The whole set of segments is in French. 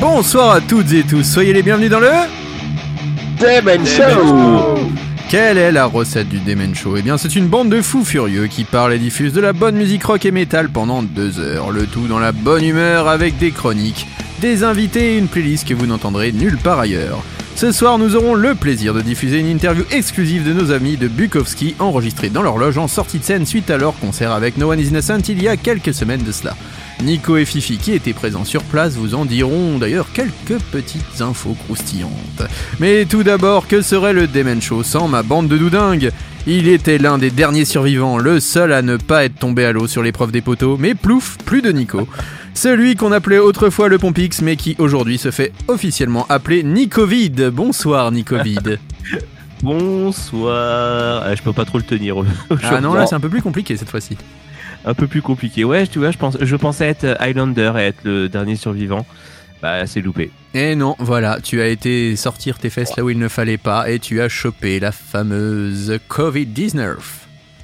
Bonsoir à toutes et tous, soyez les bienvenus dans le... Demen Show Quelle est la recette du Demen Show? Eh bien c'est une bande de fous furieux qui parlent et diffusent de la bonne musique rock et métal pendant deux heures, le tout dans la bonne humeur avec des chroniques, des invités et une playlist que vous n'entendrez nulle part ailleurs. Ce soir, nous aurons le plaisir de diffuser une interview exclusive de nos amis de Bukowski enregistrée dans leur loge en sortie de scène suite à leur concert avec No One Is Innocent il y a quelques semaines de cela. Nico et Fifi qui étaient présents sur place vous en diront d'ailleurs quelques petites infos croustillantes. Mais tout d'abord, que serait le Demen Show sans ma bande de doudingues? Il était l'un des derniers survivants, le seul à ne pas être tombé à l'eau sur l'épreuve des poteaux, mais plouf, plus de Nico. Celui qu'on appelait autrefois le Pompix, mais qui aujourd'hui se fait officiellement appeler Nicovid. Bonsoir Nicovid. Bonsoir Ah, Je peux pas trop le tenir ah non, là c'est un peu plus compliqué cette fois-ci. Un peu plus compliqué. Ouais, tu vois, je, pense, je pensais être Highlander et être le dernier survivant. Bah, c'est loupé. Et non, voilà, tu as été sortir tes fesses là où il ne fallait pas et tu as chopé la fameuse Covid-19.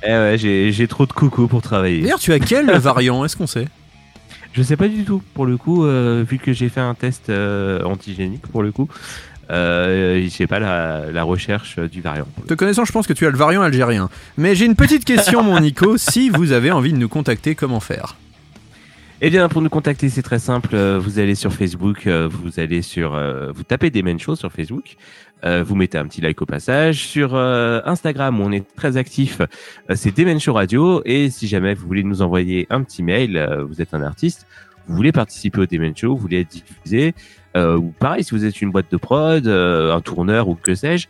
Eh ouais, j'ai j'ai trop de coucou pour travailler. D'ailleurs, tu as quel variant Est-ce qu'on sait? Je sais pas du tout, pour le coup, euh, vu que j'ai fait un test euh, antigénique, pour le coup, euh, j'ai pas la, la recherche du variant. Te connaissant, je pense que tu as le variant algérien. Mais j'ai une petite question, mon Nico. Si vous avez envie de nous contacter, comment faire? Eh bien, pour nous contacter, c'est très simple. Euh, Vous allez sur Facebook, euh, vous allez sur, euh, vous tapez des Show sur Facebook. vous mettez un petit like au passage. Sur Instagram, on est très actif. c'est Demen Show Radio. Et si jamais vous voulez nous envoyer un petit mail, vous êtes un artiste, vous voulez participer au Demen Show, vous voulez être diffusé, ou pareil, si vous êtes une boîte de prod, euh, un tourneur ou que sais-je,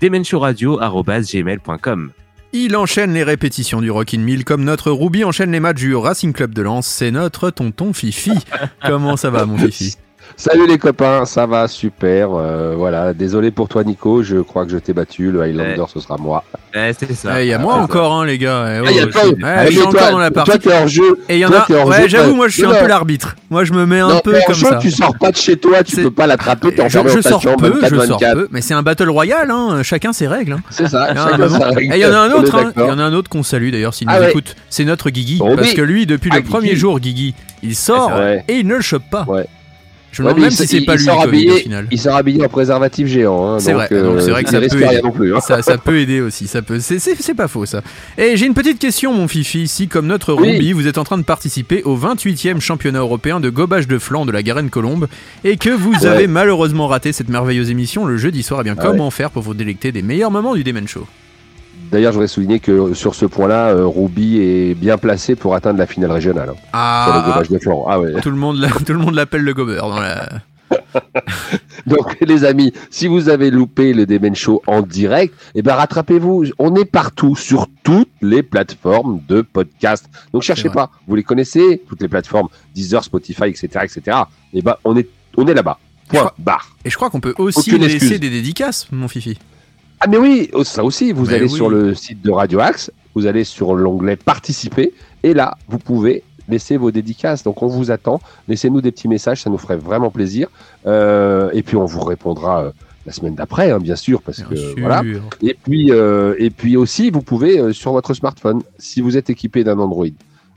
demenshowradio@gmail.com. Il enchaîne les répétitions du Rockin' Mill comme notre Ruby enchaîne les matchs du Racing Club de Lens. C'est notre tonton Fifi. Comment ça va, mon Fifi? Salut les copains, ça va super. euh, voilà, désolé pour toi Nico, je crois que je t'ai battu. Le Highlander, Ouais. ce sera moi. Eh, c'est ça. Eh, Il y a moi encore, hein, les gars. Eh, Ah, il y a oh, toi, je- ouais, eh, je suis toi- encore dans la partie. Toi, t'es hors jeu. Et il y en a. Ouais, jeu, j'avoue, moi, je suis un peu l'arbitre. Moi, je me mets un Non, peu comme franchement, ça. tu sors pas de chez toi, tu peux pas l'attraper, t'es Je, enfermé je sors peu, je sors 24-24. peu, mais c'est un battle royal, hein. chacun ses règles. hein. C'est ça. Il y en a chacun un sa moment. règle. Et il y en a un autre, hein. il y en a un autre qu'on salue d'ailleurs s'il nous Ah ouais. écoute. C'est notre Guigui. Parce que lui, depuis Ah, le premier jour, Guigui, il sort Ouais. et il ne le chope pas. Je me demande même si c'est pas lui le Covid au habillé- final. Il sort habillé en préservatif géant. hein, C'est vrai, euh, c'est vrai que ça peut aider. non plus. hein. Ça, ça peut aider aussi, ça peut. C'est, pas faux ça. Et j'ai une petite question, mon Fifi. Si, comme notre Oui. Ruby, vous êtes en train de participer au 28e championnat européen de gobage de flanc de la Garenne Colombe et que vous Ouais. avez malheureusement raté cette merveilleuse émission le jeudi soir, eh bien Ah comment faire pour vous délecter des meilleurs moments du Demen Show? D'ailleurs, je voudrais souligner que sur ce point-là, euh, Ruby est bien placé pour atteindre la finale régionale. hein, sur le Ah, de. Ah ouais. tout le monde, tout le monde l'appelle le dans la. Donc les amis, si vous avez loupé le Demen Show en direct, eh ben rattrapez-vous. On est partout sur toutes les plateformes de podcast. Donc cherchez pas, vous les connaissez, toutes les plateformes, Deezer, Spotify, etc., etc. Eh ben on est on est là-bas. Point crois- barre. Et je crois qu'on peut aussi Aucune laisser excuse. des dédicaces, mon Fifi. Ah mais oui, oh, ça aussi. Vous Mais allez oui. sur le site de Radio Axe, vous allez sur l'onglet participer et là vous pouvez laisser vos dédicaces. Donc on vous attend. Laissez-nous des petits messages, ça nous ferait vraiment plaisir. Euh, et puis on vous répondra euh, la semaine d'après, hein, bien sûr, parce Bien que sûr. voilà. Et puis, euh, et puis aussi, vous pouvez sur votre smartphone, si vous êtes équipé d'un Android,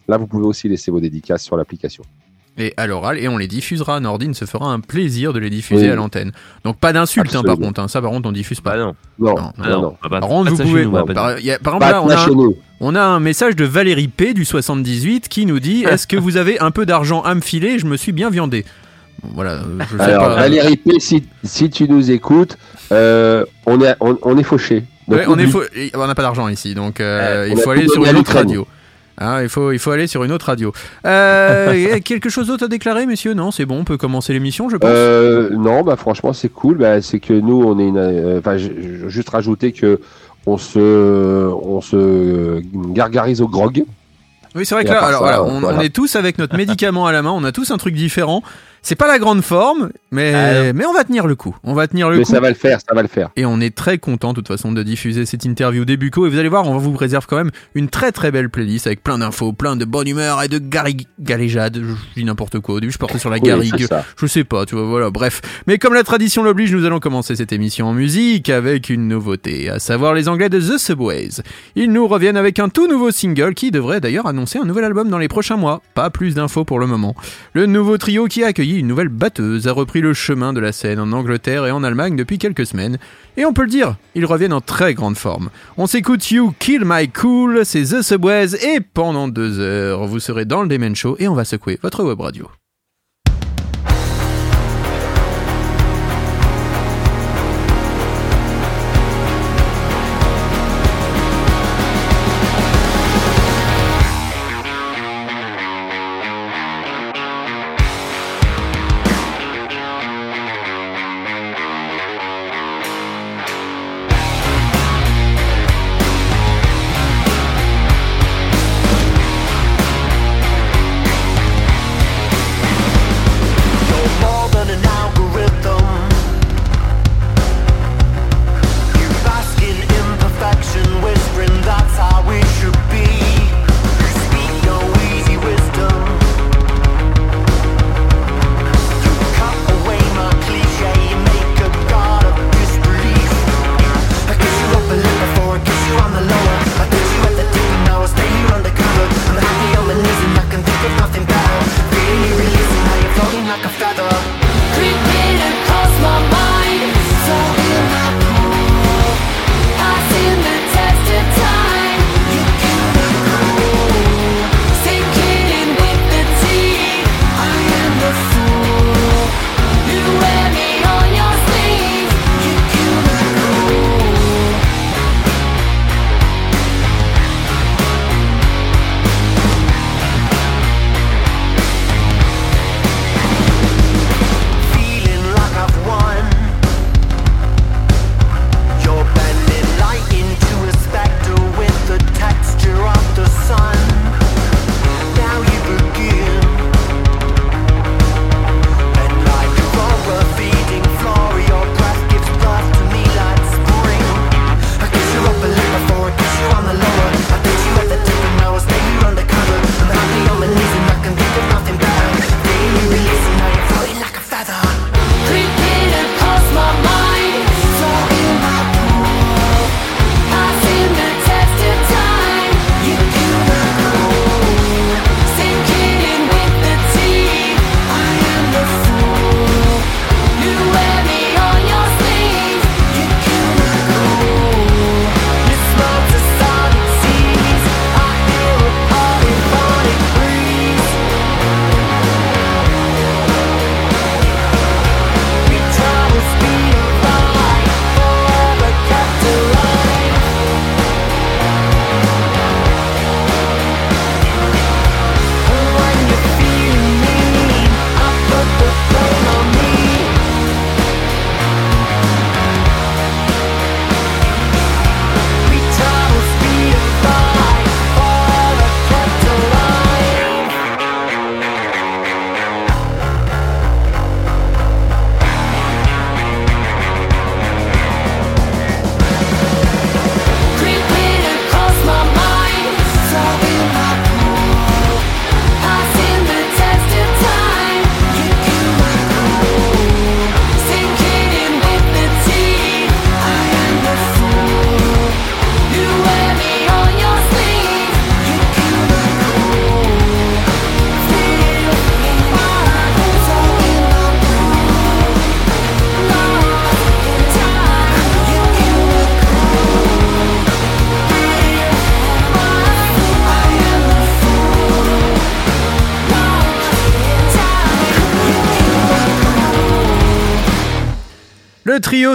là vous pouvez aussi laisser vos dédicaces sur l'application. Et à l'oral, et on les diffusera. Nordine se fera un plaisir de les diffuser Oui. à l'antenne. Donc pas d'insultes, hein, par contre. hein. Ça, par contre, on diffuse pas. Bah non. Non, Non, non, Ah non. non. Ah bah, Par contre, vous pouvez. nous, bah, par, il y a- par exemple, là, on a, un, nous. on a un message de Valérie P du 78 qui nous dit Est-ce que vous avez un peu d'argent à me filer? Je me suis bien viandé. Bon, voilà, euh, je sais Alors, pas. Valérie P, si, si tu nous écoutes, euh, on est, on, on est fauché. Ouais, on n'a pas d'argent ici, donc euh, il faut aller sur une autre radio. Hein, il, faut, il faut aller sur une autre radio. Euh, quelque chose d'autre à déclarer, messieurs? Non, c'est bon, on peut commencer l'émission, je pense. Euh, non, bah franchement, c'est cool. Bah, c'est que nous, on est une. euh, Enfin, juste rajouter que on se, on se gargarise au grog. Oui, c'est vrai que là, alors, ça, voilà, on, voilà. on est tous avec notre médicament à la main, on a tous un truc différent. C'est pas la grande forme, mais, Ah. mais on va tenir le coup. On va tenir le Mais coup. ça va le faire, ça va le faire. Et on est très content, de toute façon, de diffuser cette interview des Bucco. Et vous allez voir, on vous réserve quand même une très très belle playlist avec plein d'infos, plein de bonne humeur et de garrig- galéjade. Je dis n'importe quoi. Au début, je portais sur la garrigue. Je sais pas, tu vois, voilà, bref. Mais comme la tradition l'oblige, nous allons commencer cette émission en musique avec une nouveauté, à savoir les Anglais de The Subways. Ils nous reviennent avec un tout nouveau single qui devrait d'ailleurs annoncer un nouvel album dans les prochains mois. Pas plus d'infos pour le moment. Le nouveau trio qui a une nouvelle batteuse a repris le chemin de la scène en Angleterre et en Allemagne depuis quelques semaines. Et on peut le dire, ils reviennent en très grande forme. On s'écoute You Kill My Cool, c'est The Subways et pendant deux heures, vous serez dans le Demen Show et on va secouer votre web radio.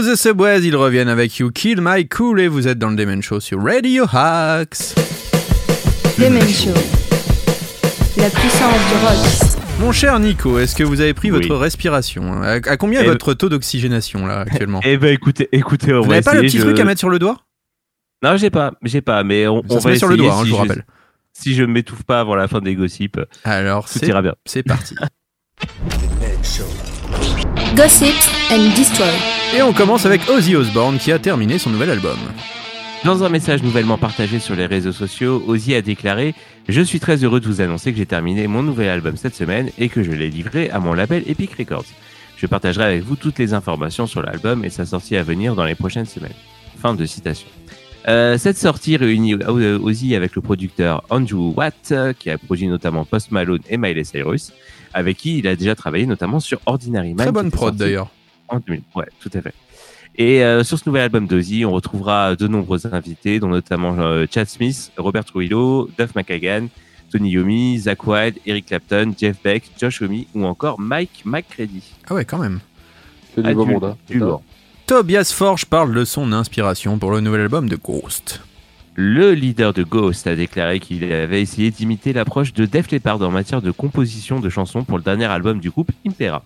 The Subways, ils reviennent avec You Kill My Cool et vous êtes dans le Demen Show sur Radio Hacks. Demen Show. La puissance du rock. Mon cher Nico, est-ce que vous avez pris Oui. votre respiration à, à combien est Eh votre taux d'oxygénation là actuellement? Eh ben écoutez, écoutez, on Vous va n'avez pas le petit je- truc à mettre sur le doigt? Non, j'ai pas, j'ai pas, mais on, Ça on se va met sur le doigt, hein, si je vous rappelle. Si je m'étouffe pas avant la fin des gossips, Alors tout c'est ira bien. c'est parti. Gossips and Destroy. Et on commence avec Ozzy Osbourne qui a terminé son nouvel album. Dans un message nouvellement partagé sur les réseaux sociaux, Ozzy a déclaré Je suis très heureux de vous annoncer que j'ai terminé mon nouvel album cette semaine et que je l'ai livré à mon label Epic Records. Je partagerai avec vous toutes les informations sur l'album et sa sortie à venir dans les prochaines semaines. Fin de citation. Euh, cette sortie réunit Ozzy avec le producteur Andrew Watt, euh, qui a produit notamment Post Malone et Miley Cyrus, avec qui il a déjà travaillé notamment sur Ordinary Man. Très bonne prod d'ailleurs. En 2000. Ouais, tout à fait. Et euh, sur ce nouvel album d'Ozzy, on retrouvera de nombreux invités, dont notamment euh, Chad Smith, Robert Trujillo, Duff McKagan, Tony Yomi, Zach Wilde, Eric Clapton, Jeff Beck, Josh Homme ou encore Mike McCready. Ah ouais, quand même. Que du beau monde. Hein. du lourd. Tobias Forge parle de son inspiration pour le nouvel album de Ghost. Le leader de Ghost a déclaré qu'il avait essayé d'imiter l'approche de Def Leppard en matière de composition de chansons pour le dernier album du groupe Impera.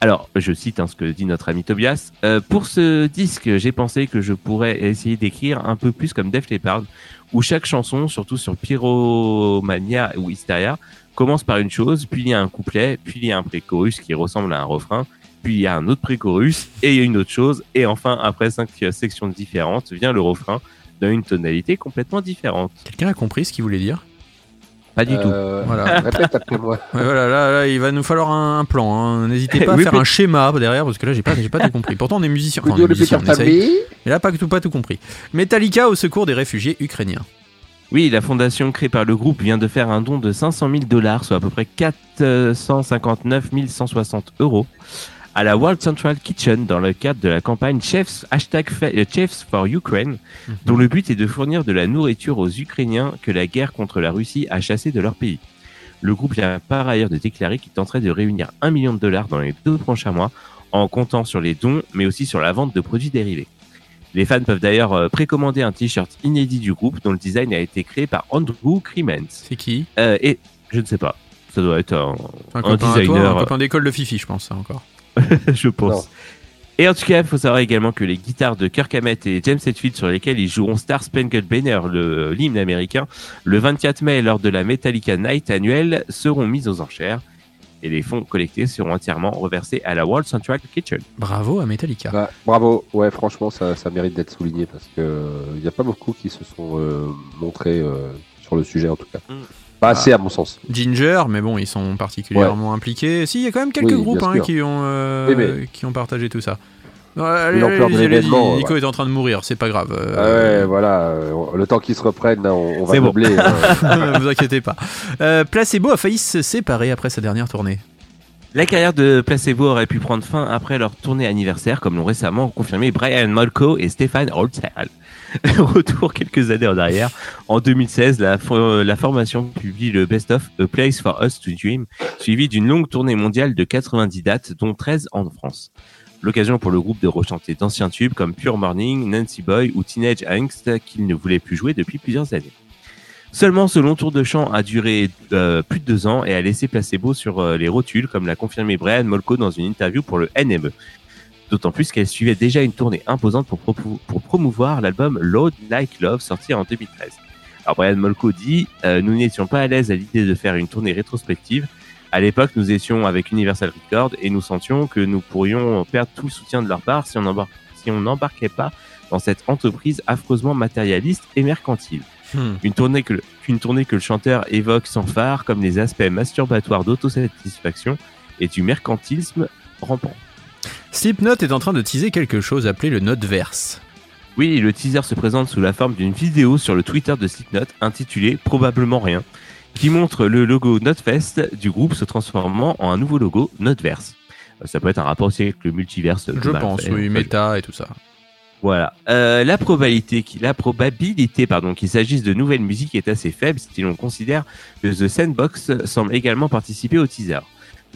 Alors, je cite hein, ce que dit notre ami Tobias. Euh, pour ce disque, j'ai pensé que je pourrais essayer d'écrire un peu plus comme Def Leppard, où chaque chanson, surtout sur Pyromania ou Hysteria, commence par une chose, puis il y a un couplet, puis il y a un pré-chorus qui ressemble à un refrain, puis il y a un autre pré-chorus, et il y a une autre chose, et enfin, après cinq sections différentes, vient le refrain dans une tonalité complètement différente. Quelqu'un a compris ce qu'il voulait dire? Pas du tout. Euh, Voilà. Répète après moi. Ouais, voilà, là, là, il va nous falloir un, un plan. hein. N'hésitez pas à Oui, faire un schéma derrière parce que là, j'ai pas, j'ai pas tout compris. Pourtant, on est musicien. Enfin, on musicien, on essaye. Mais là, pas tout, pas tout compris. Metallica au secours des réfugiés ukrainiens. Oui, la fondation créée par le groupe vient de faire un don de 500 000 dollars, soit à peu près 459 160 euros, à la World Central Kitchen dans le cadre de la campagne Chefs, hashtag euh, Chefs for Ukraine, dont le but est de fournir de la nourriture aux Ukrainiens que la guerre contre la Russie a chassés de leur pays. Le groupe vient par ailleurs de déclarer qu'il tenterait de réunir 1 million de dollars dans les deux prochains mois en comptant sur les dons, mais aussi sur la vente de produits dérivés. Les fans peuvent d'ailleurs euh, précommander un t-shirt inédit du groupe dont le design a été créé par Andrew Cremens. C'est qui? Euh, et je ne sais pas, ça doit être un, Un un à toi, designer, un copain d'école de Fifi, je pense, ça encore. je pense. Non. Et en tout cas, il faut savoir également que les guitares de Kirk Hammett et James Hetfield sur lesquelles ils joueront Star Spangled Banner, le l'hymne américain, le 24 mai lors de la Metallica Night annuelle seront mises aux enchères et les fonds collectés seront entièrement reversés à la World Central Kitchen. Bravo à Metallica. Bah, bravo. Ouais, franchement, ça, ça mérite d'être souligné parce que il n'y a pas beaucoup qui se sont euh, montrés euh, sur le sujet en tout cas. Mm. Pas assez à mon sens. Ginger, mais bon, ils sont particulièrement impliqués. Si, il y a quand même quelques Oui, groupes hein, qui, ont, euh, Oui, mais- qui ont partagé tout ça. Ouais, allez, l'ampleur de allez-y, allez-y, l'événement, Nico est en train de mourir, c'est pas grave. Ah euh, ouais, voilà. euh, Le temps qu'ils se reprennent, on, on va C'est bon. doubler. hein. vous inquiétez pas. Euh, Placebo a failli se séparer après sa dernière tournée. La carrière de Placebo aurait pu prendre fin après leur tournée anniversaire, comme l'ont récemment confirmé Brian Molko et Stéphane Holtzal. Retour quelques années en arrière. En 2016, la, fo- la formation publie le Best of A Place for Us to Dream, suivi d'une longue tournée mondiale de 90 dates, dont 13 en France. L'occasion pour le groupe de rechanter d'anciens tubes comme Pure Morning, Nancy Boy ou Teenage Angst qu'ils ne voulaient plus jouer depuis plusieurs années. Seulement, ce long tour de chant a duré euh, plus de deux ans et a laissé Placebo sur euh, les rotules, comme l'a confirmé Brian Molko dans une interview pour le NME. D'autant plus qu'elle suivait déjà une tournée imposante pour, promouvoir l'album Load Like Love sorti en 2013. Alors Brian Molko dit euh, Nous n'étions pas à l'aise à l'idée de faire une tournée rétrospective. À l'époque, nous étions avec Universal Records et nous sentions que nous pourrions perdre tout le soutien de leur part si on si n'embarquait pas dans cette entreprise affreusement matérialiste et mercantile. Hmm. Une tournée que le, tournée que le chanteur évoque sans phare comme les aspects masturbatoires d'autosatisfaction et du mercantilisme rampant. Slipknot est en train de teaser quelque chose appelé le Noteverse. Oui, le teaser se présente sous la forme d'une vidéo sur le Twitter de Slipknot intitulée Probablement rien, qui montre le logo Notefest du groupe se transformant en un nouveau logo Noteverse. Euh, Ça peut être un rapport aussi avec le multiverse. Je pense, fait. oui, méta et tout ça. Voilà. Euh, la probabilité, la probabilité, pardon, qu'il s'agisse de nouvelles musiques est assez faible si l'on considère que The Sandbox semble également participer au teaser.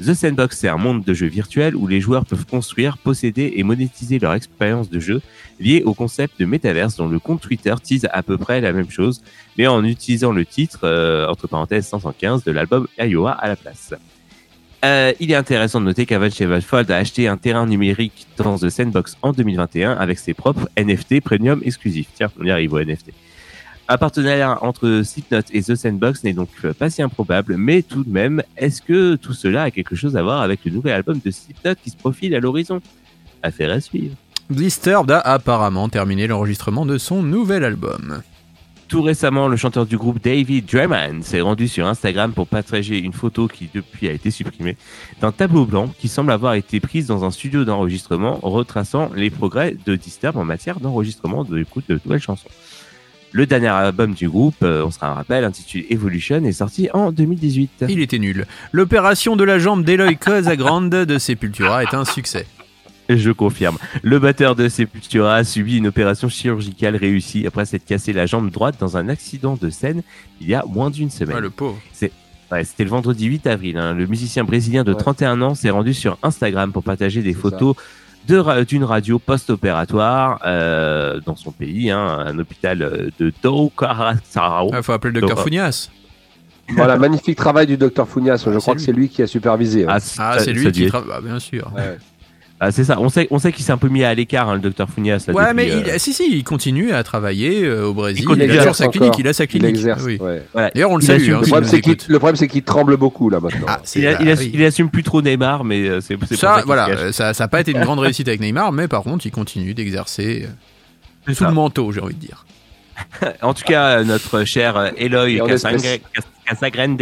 The Sandbox, c'est un monde de jeux virtuel où les joueurs peuvent construire, posséder et monétiser leur expérience de jeu liée au concept de métaverse dont le compte Twitter tease à peu près la même chose, mais en utilisant le titre, euh, entre parenthèses 515, de l'album Iowa à la place. Euh, il est intéressant de noter qu'Avage Sevenfold a acheté un terrain numérique dans The Sandbox en 2021 avec ses propres NFT premium exclusifs. Tiens, on y arrive aux NFT. Un partenariat entre Slipknot et The Sandbox n'est donc euh, pas si improbable, mais tout de même, est-ce que tout cela a quelque chose à voir avec le nouvel album de Slipknot qui se profile à l'horizon? Affaire à suivre. Disturbed a apparemment terminé l'enregistrement de son nouvel album. Tout récemment, le chanteur du groupe David Draymond s'est rendu sur Instagram pour partager une photo qui depuis a été supprimée d'un tableau blanc qui semble avoir été prise dans un studio d'enregistrement retraçant les progrès de Disturbed en matière d'enregistrement de de nouvelles chansons. Le dernier album du groupe, euh, on se un rappel, intitulé Evolution, est sorti en 2018. Il était nul. L'opération de la jambe d'Eloy Casagrande de Sepultura est un succès. Je confirme. Le batteur de Sepultura a subi une opération chirurgicale réussie après s'être cassé la jambe droite dans un accident de scène il y a moins d'une semaine. Ouais, le pauvre. Ouais, C'était le vendredi 8 avril. hein. Le musicien brésilien de Ouais. 31 ans s'est rendu sur Instagram pour partager des C'est photos d'une radio post-opératoire euh, dans son pays, hein, un hôpital euh, de Docaracao. Il Ah, faut appeler le docteur Dora. Founias. Voilà, magnifique travail du docteur Founias. Je c'est crois que c'est lui qui a supervisé. hein. Ah, ça- c'est lui qui travaille. Ah, bien sûr. Ouais. Ah, c'est ça. On sait, on sait qu'il s'est un peu mis à l'écart, hein, le docteur Founias. là, Ouais, depuis, mais euh, il, si, si, il continue à travailler euh, au Brésil. Il a toujours sa clinique. Il a sa Il clinique. exerce. Oui. ouais. voilà. D'ailleurs, on le salue. hein, Le problème, c'est qu'il écoute. le problème, c'est qu'il tremble beaucoup là maintenant. Ah, Il, a- oui. il assume plus trop Neymar, mais euh, c'est Ça, qu'il voilà, ça n'a pas été une grande réussite avec Neymar, mais par contre, il continue d'exercer euh, sous ça. le manteau, j'ai envie de dire. En tout cas, notre cher Eloy Casagrande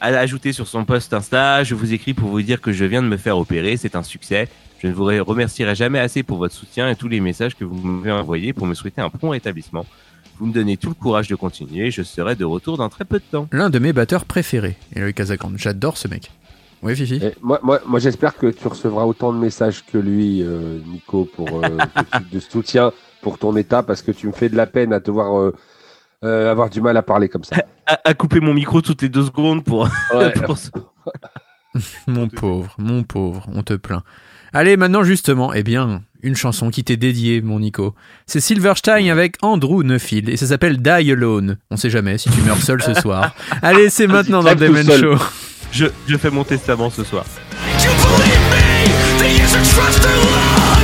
a ajouté sur son post Insta Je vous écris pour vous dire que je viens de me faire opérer, c'est un succès. Je ne vous re- remercierai jamais assez pour votre soutien et tous les messages que vous m'avez envoyés pour me souhaiter un prompt rétablissement. Vous me donnez tout le courage de continuer, je serai de retour dans très peu de temps. L'un de mes batteurs préférés, Eloy Casagrande. J'adore ce mec. Oui, Fifi Et moi, moi, moi j'espère que tu recevras autant de messages que lui, euh, Nico, pour euh, de soutien pour ton état, parce que tu me fais de la peine à te voir euh, euh, avoir du mal à parler comme ça. À, à couper mon micro toutes les deux secondes pour. Ouais. pour ce- Mon pauvre, mon pauvre, on te plaint. Allez, maintenant justement, eh bien, une chanson qui t'est dédiée, mon Nico. C'est Silverstein avec Andrew Neufeld et ça s'appelle Die Alone. On sait jamais si tu meurs seul ce soir. Allez, c'est maintenant dans le Demen. Show. je, je fais mon testament ce soir. You believe me? The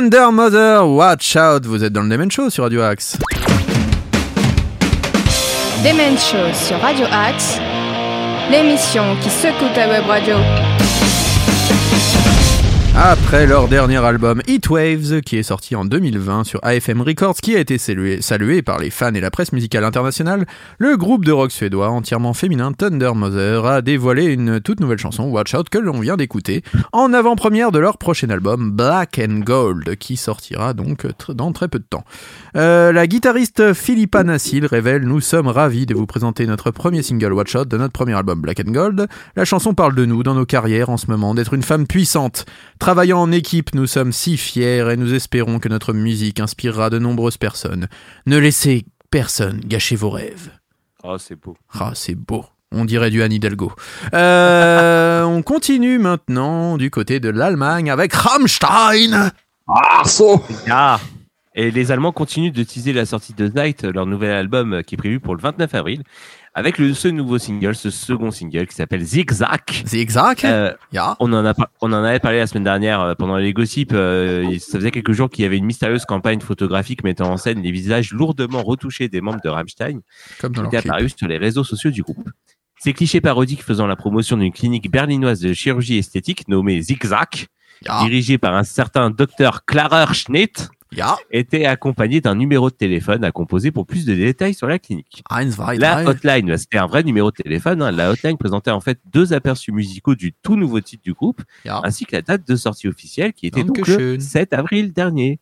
Thunder Mother, watch out, vous êtes dans le Demen Show sur Radio Axe. Demen Show sur Radio Axe, l'émission qui secoue ta web radio. Après leur dernier album Heat Waves, qui est sorti en 2020 sur AFM Records, qui a été salué, par les fans et la presse musicale internationale, le groupe de rock suédois entièrement féminin Thunder Mother a dévoilé une toute nouvelle chanson, Watch Out, que l'on vient d'écouter, en avant-première de leur prochain album Black and Gold, qui sortira donc dans très peu de temps. Euh, la guitariste Philippa Nassil révèle Nous sommes ravis de vous présenter notre premier single Watch Out de notre premier album Black and Gold. La chanson parle de nous dans nos carrières en ce moment, d'être une femme puissante. Travaillant en équipe, nous sommes si fiers et nous espérons que notre musique inspirera de nombreuses personnes. Ne laissez personne gâcher vos rêves. Oh, c'est beau. Ah, c'est beau. On dirait du Anne Hidalgo. Euh, on continue maintenant du côté de l'Allemagne avec Rammstein. Ah Et les Allemands continuent de teaser la sortie de Night, leur nouvel album qui est prévu pour le 29 avril, avec le, ce nouveau single, ce second single qui s'appelle Zigzag. Zigzag? Euh, on en a on en avait parlé la semaine dernière euh, pendant les gossips. euh, ça faisait quelques jours qu'il y avait une mystérieuse campagne photographique mettant en scène les visages lourdement retouchés des membres de Rammstein Comme dans qui était sur les réseaux sociaux du groupe. Ces clichés parodiques faisant la promotion d'une clinique berlinoise de chirurgie esthétique nommée Zigzag, dirigée par un certain docteur Klarer Schnitt, Ja, était accompagné d'un numéro de téléphone à composer pour plus de détails sur la clinique. zwei, La hotline, bah, c'était un vrai numéro de téléphone. hein. La hotline présentait en fait deux aperçus musicaux du tout nouveau titre du groupe, ainsi que la date de sortie officielle qui était donc le 7 avril dernier.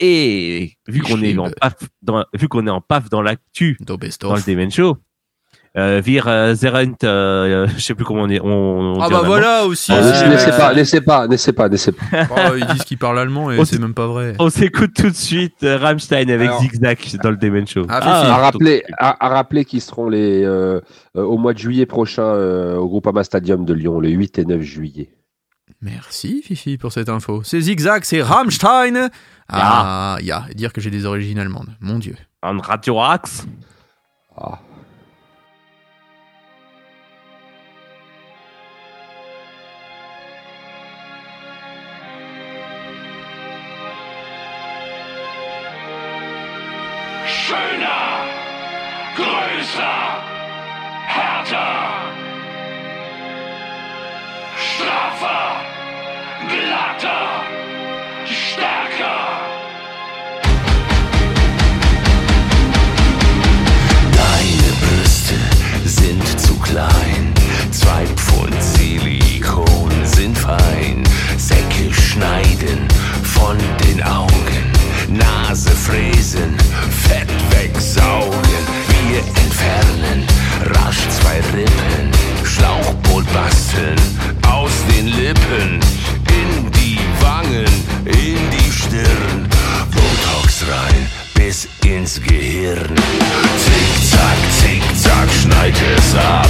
Et vu qu'on est en Geschrieben. paf dans, vu qu'on est en paf dans l'actu dans le. Demen Show, euh, wir euh, Zerent, euh, je sais plus comment on est, on, on Ah bah voilà aussi. Ah, euh, Laissez pas, laissez pas, laissez pas, laissez pas. Oh, ils disent qu'ils parlent allemand et c'est même pas vrai. On s'écoute tout de suite euh, Rammstein avec Alors- Zigzag dans le Demen Show. Ah, Fifi. À rappeler, à, à rappeler qu'ils seront les, euh, euh, au mois de juillet prochain euh, au Groupama Stadium de Lyon, le 8 et 9 juillet. Merci Fifi pour cette info. C'est Zigzag, c'est Rammstein. Ah, ja, et dire que j'ai des origines allemandes. Mon dieu. En Radio Axe. Ah. Größer, härter, straffer, glatter, stärker. Deine Brüste sind zu klein, zwei Pfund Silikon sind fein. Säcke schneiden von den Augen, Nase fräsen, Fett wegsaugen. Wir entfernen rasch zwei Rippen, Schlauchboot basteln aus den Lippen, in die Wangen, in die Stirn, Botox rein bis ins Gehirn. Zickzack, zickzack, schneid es ab.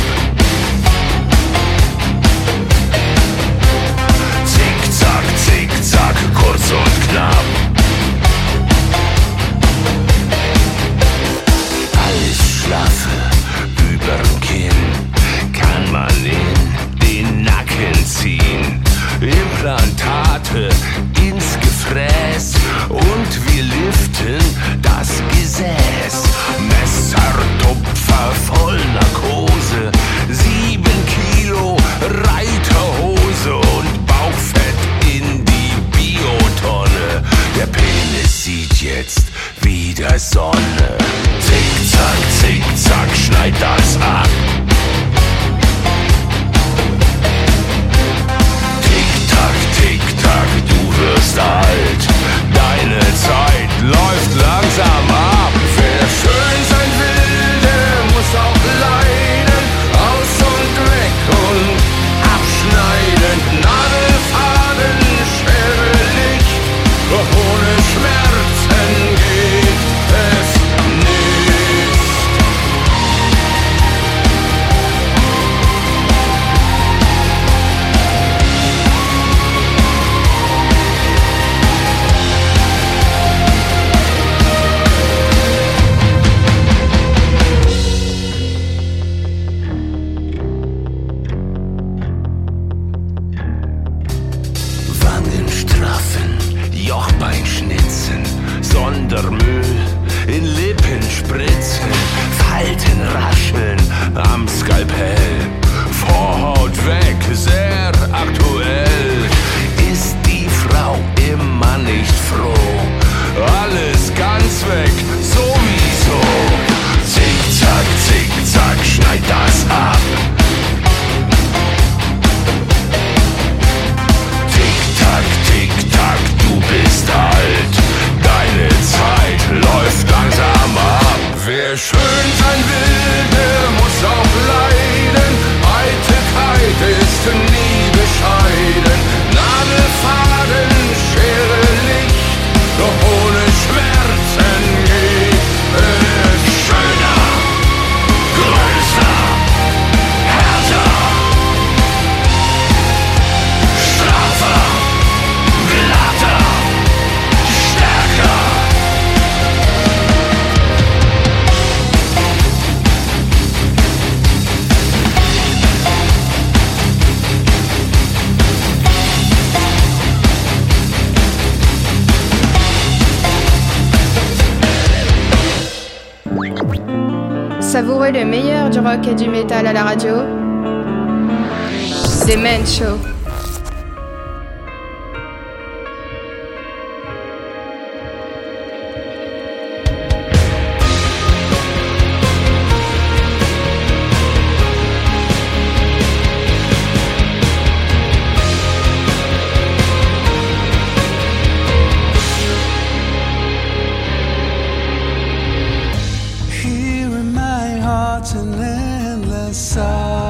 My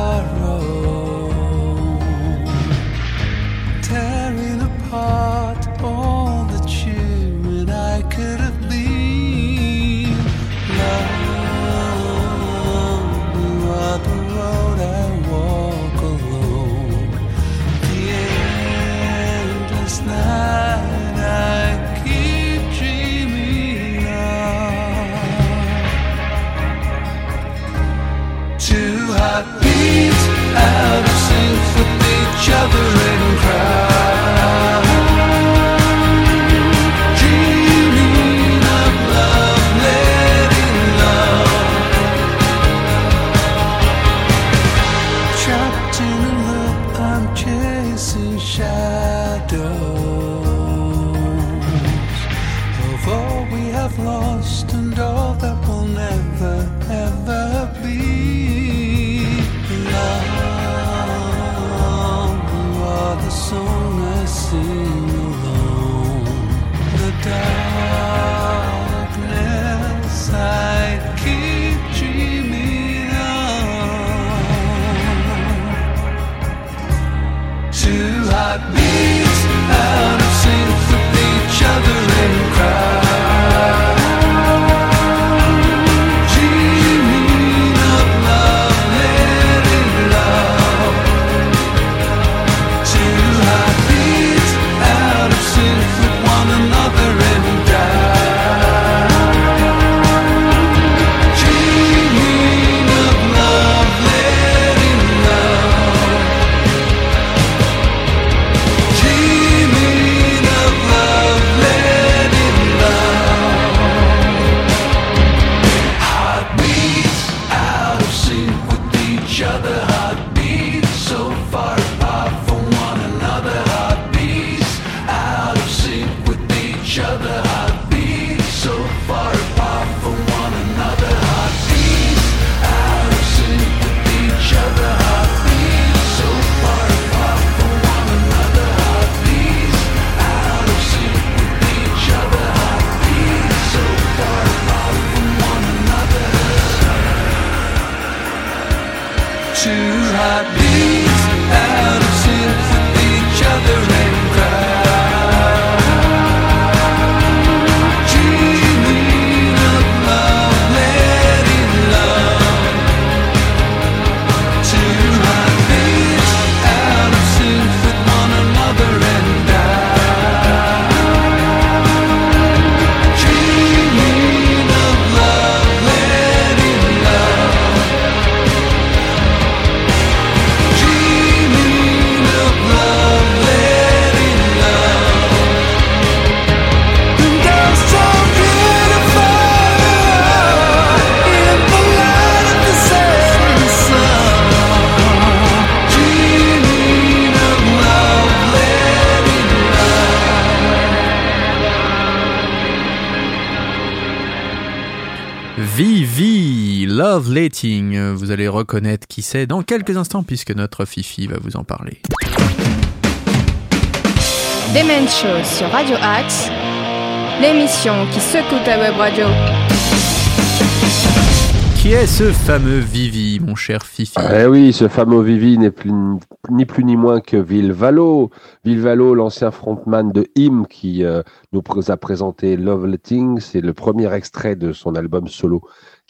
Letting. Vous allez reconnaître qui c'est dans quelques instants puisque notre Fifi va vous en parler. Demen Show sur Radio Axe, l'émission qui secoue ta web radio. Qui est ce fameux Vivi, mon cher Fifi? Eh oui, ce fameux Vivi n'est plus, ni plus ni moins que Villevalo. Villevalo, l'ancien frontman de Him qui euh, nous a présenté Love Letting. C'est le premier extrait de son album solo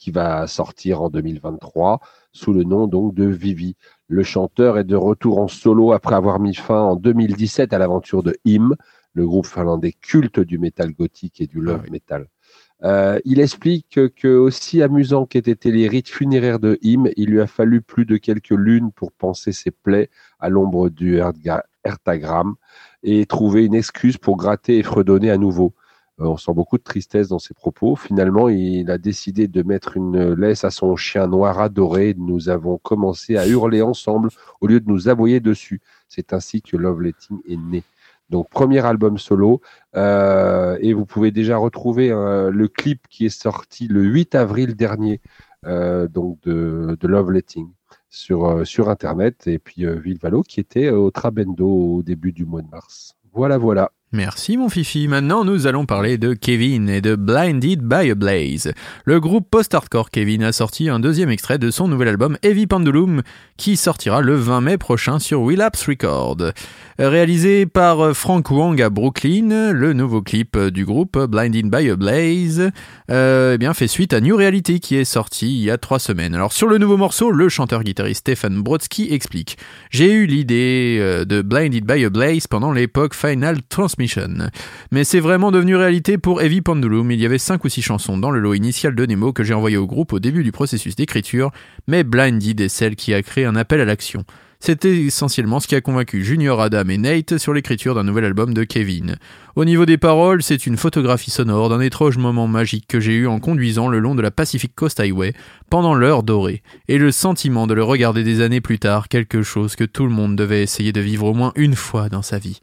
qui va sortir en 2023 sous le nom donc de Vivi. Le chanteur est de retour en solo après avoir mis fin en 2017 à l'aventure de Him, le groupe finlandais culte du métal gothique et du love Ah oui. metal. Euh, il explique que, aussi amusant qu'aient été les rites funéraires de Him, il lui a fallu plus de quelques lunes pour penser ses plaies à l'ombre du Ertagram et trouver une excuse pour gratter et fredonner à nouveau. Euh, on sent beaucoup de tristesse dans ses propos. Finalement, il a décidé de mettre une laisse à son chien noir adoré. Nous avons commencé à hurler ensemble au lieu de nous aboyer dessus. C'est ainsi que Love Letting est né. Donc, premier album solo. Euh, et vous pouvez déjà retrouver euh, le clip qui est sorti le 8 avril dernier donc de, Love Letting sur, Internet. Et puis Villevalo qui était au Trabendo au début du mois de mars. Voilà, voilà. Merci mon fifi. Maintenant, nous allons parler de Kevin et de Blinded by a Blaze. Le groupe post-hardcore Kevin a sorti un deuxième extrait de son nouvel album Heavy Pendulum qui sortira le 20 mai prochain sur Relapse Record. Réalisé par Frank Wong à Brooklyn, le nouveau clip du groupe Blinded by a Blaze euh, eh bien, fait suite à New Reality qui est sorti il y a trois semaines. Alors sur le nouveau morceau, le chanteur-guitariste Stefan Brodsky explique J'ai eu l'idée euh, de Blinded by a Blaze pendant l'époque Final Transmission. Mais c'est vraiment devenu réalité pour Heavy Pendulum. Il y avait 5 ou 6 chansons dans le lot initial de Nemo que j'ai envoyé au groupe au début du processus d'écriture, mais Blinded est celle qui a créé un appel à l'action. C'était essentiellement ce qui a convaincu Junior Adam et Nate sur l'écriture d'un nouvel album de Kevin. Au niveau des paroles, c'est une photographie sonore d'un étrange moment magique que j'ai eu en conduisant le long de la Pacific Coast Highway pendant l'heure dorée, et le sentiment de le regarder des années plus tard, quelque chose que tout le monde devait essayer de vivre au moins une fois dans sa vie.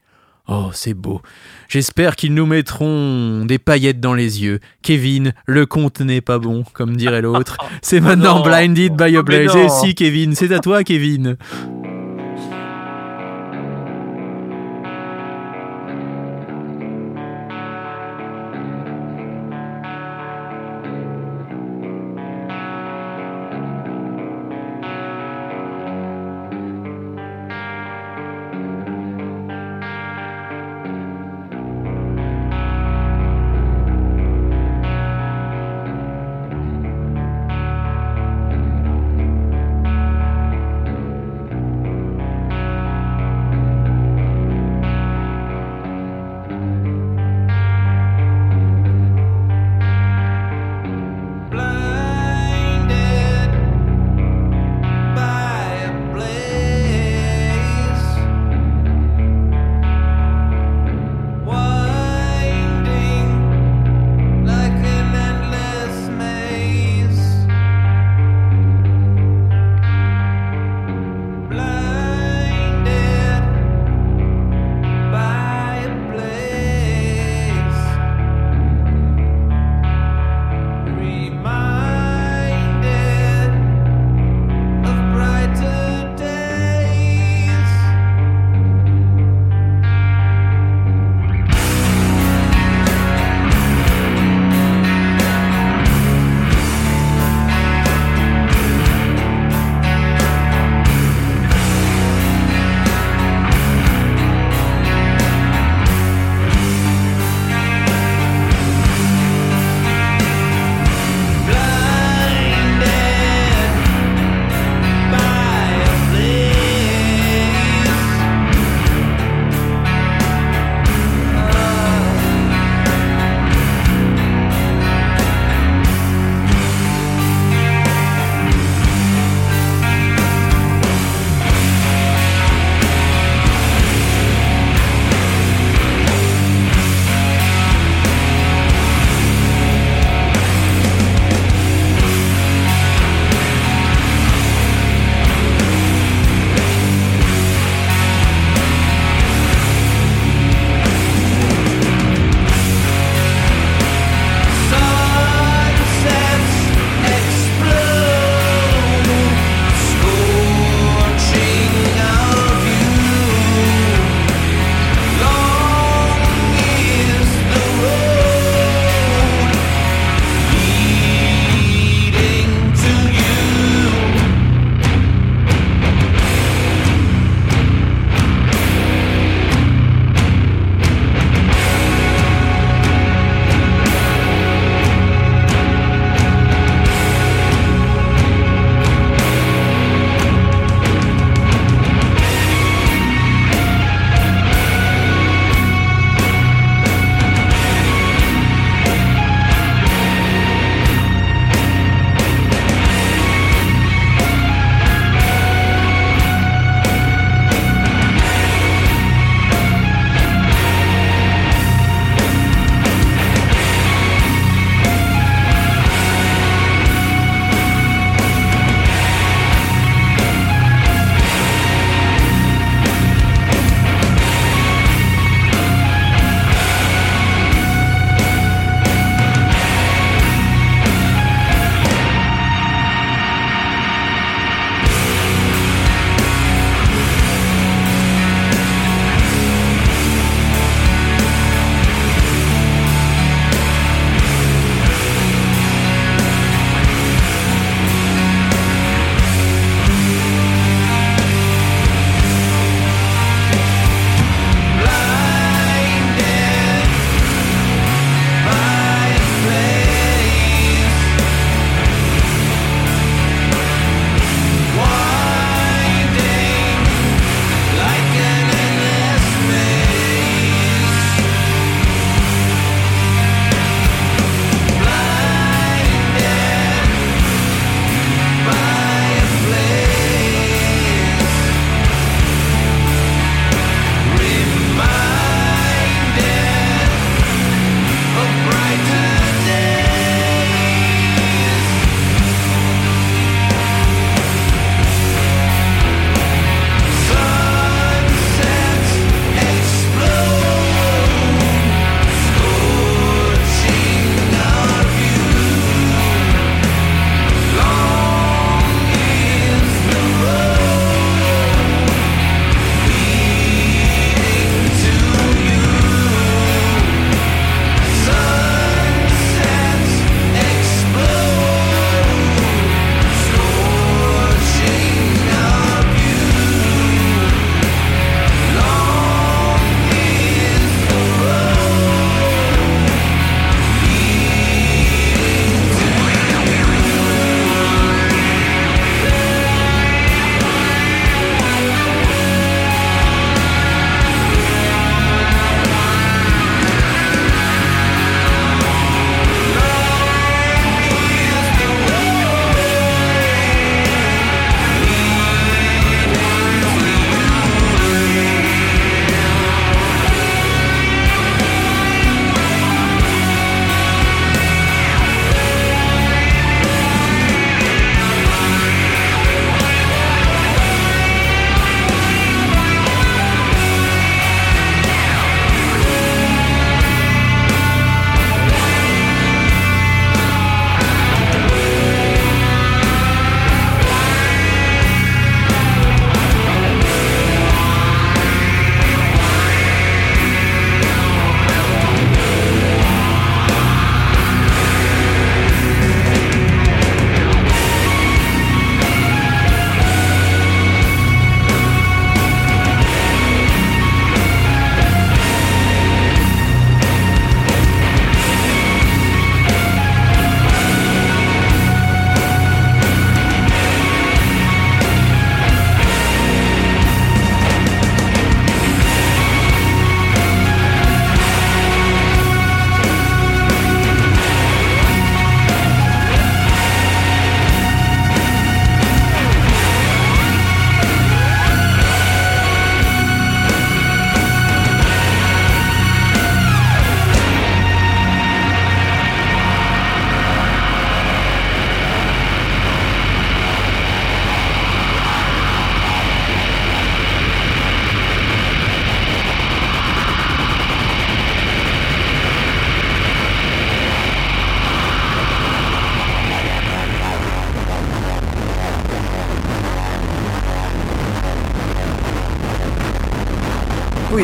Oh, c'est beau. J'espère qu'ils nous mettront des paillettes dans les yeux. Kevin, le compte n'est pas bon, comme dirait l'autre. C'est maintenant non. Blinded by a Blaze. Et si, Kevin, c'est à toi, Kevin.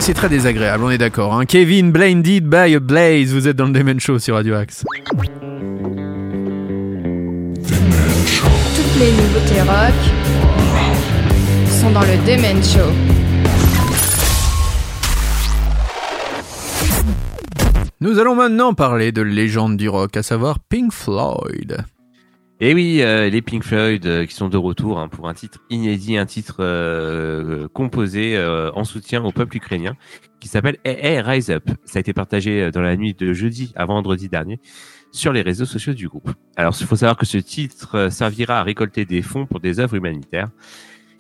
C'est très désagréable, on est d'accord. Hein. Kevin Blinded by a Blaze, vous êtes dans le Demen Show sur Radio Axe. Toutes les nouveautés rock sont dans le Demen Show. Nous allons maintenant parler de légende du rock, à savoir Pink Floyd. Et oui, euh, les Pink Floyd euh, qui sont de retour hein, pour un titre inédit, un titre euh, composé en soutien au peuple ukrainien qui s'appelle Hey, Hey, Rise Up. Ça a été partagé dans la nuit de jeudi à vendredi dernier sur les réseaux sociaux du groupe. Alors, il faut savoir que ce titre servira à récolter des fonds pour des œuvres humanitaires.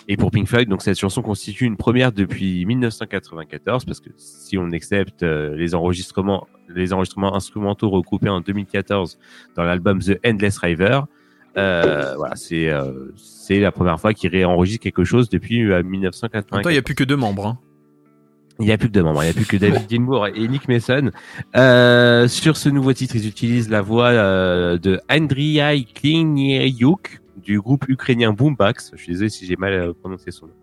Et pour Pink Floyd, donc cette chanson constitue une première depuis 1994 parce que si on accepte les enregistrements, les enregistrements instrumentaux recoupés en 2014 dans l'album The Endless River, voilà, c'est euh, c'est la première fois qu'il réenregistre quelque chose depuis euh, En même 1994. temps, il n'y a plus que deux membres. hein. Il n'y a plus que deux membres, il n'y a plus que David Gilmour et Nick Mason. Euh, sur ce nouveau titre, ils utilisent la voix euh, de Andriy Kliniuk du groupe ukrainien Boombax. Je suis désolé si j'ai mal euh, prononcé son nom.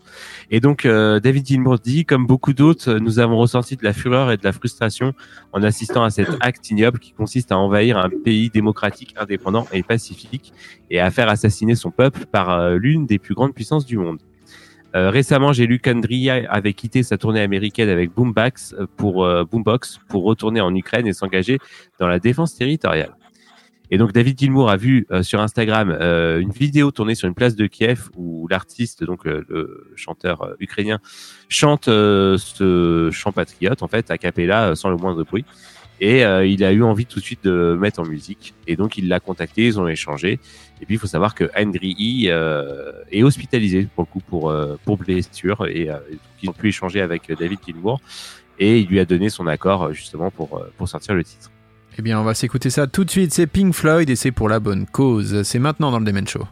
Et donc, euh, David Gilmour dit, comme beaucoup d'autres, nous avons ressenti de la fureur et de la frustration en assistant à cet acte ignoble qui consiste à envahir un pays démocratique, indépendant et pacifique et à faire assassiner son peuple par euh, l'une des plus grandes puissances du monde. Euh, récemment, j'ai lu qu'Andriy avait quitté sa tournée américaine avec Boombox pour euh, Boombox pour retourner en Ukraine et s'engager dans la défense territoriale. Et donc David Gilmour a vu euh, sur Instagram euh, une vidéo tournée sur une place de Kiev où l'artiste, donc euh, le chanteur euh, ukrainien, chante ce chant patriote en fait a cappella sans le moindre bruit. Et il a eu envie tout de suite de mettre en musique. Et donc il l'a contacté, ils ont échangé. Et puis il faut savoir que Andriy euh, est hospitalisé pour le coup pour pour blessure et ils ont pu échanger avec David Gilmour et il lui a donné son accord justement pour pour sortir le titre. Eh bien, on va s'écouter ça tout de suite. C'est Pink Floyd et c'est pour la bonne cause. C'est maintenant dans le Demen Show.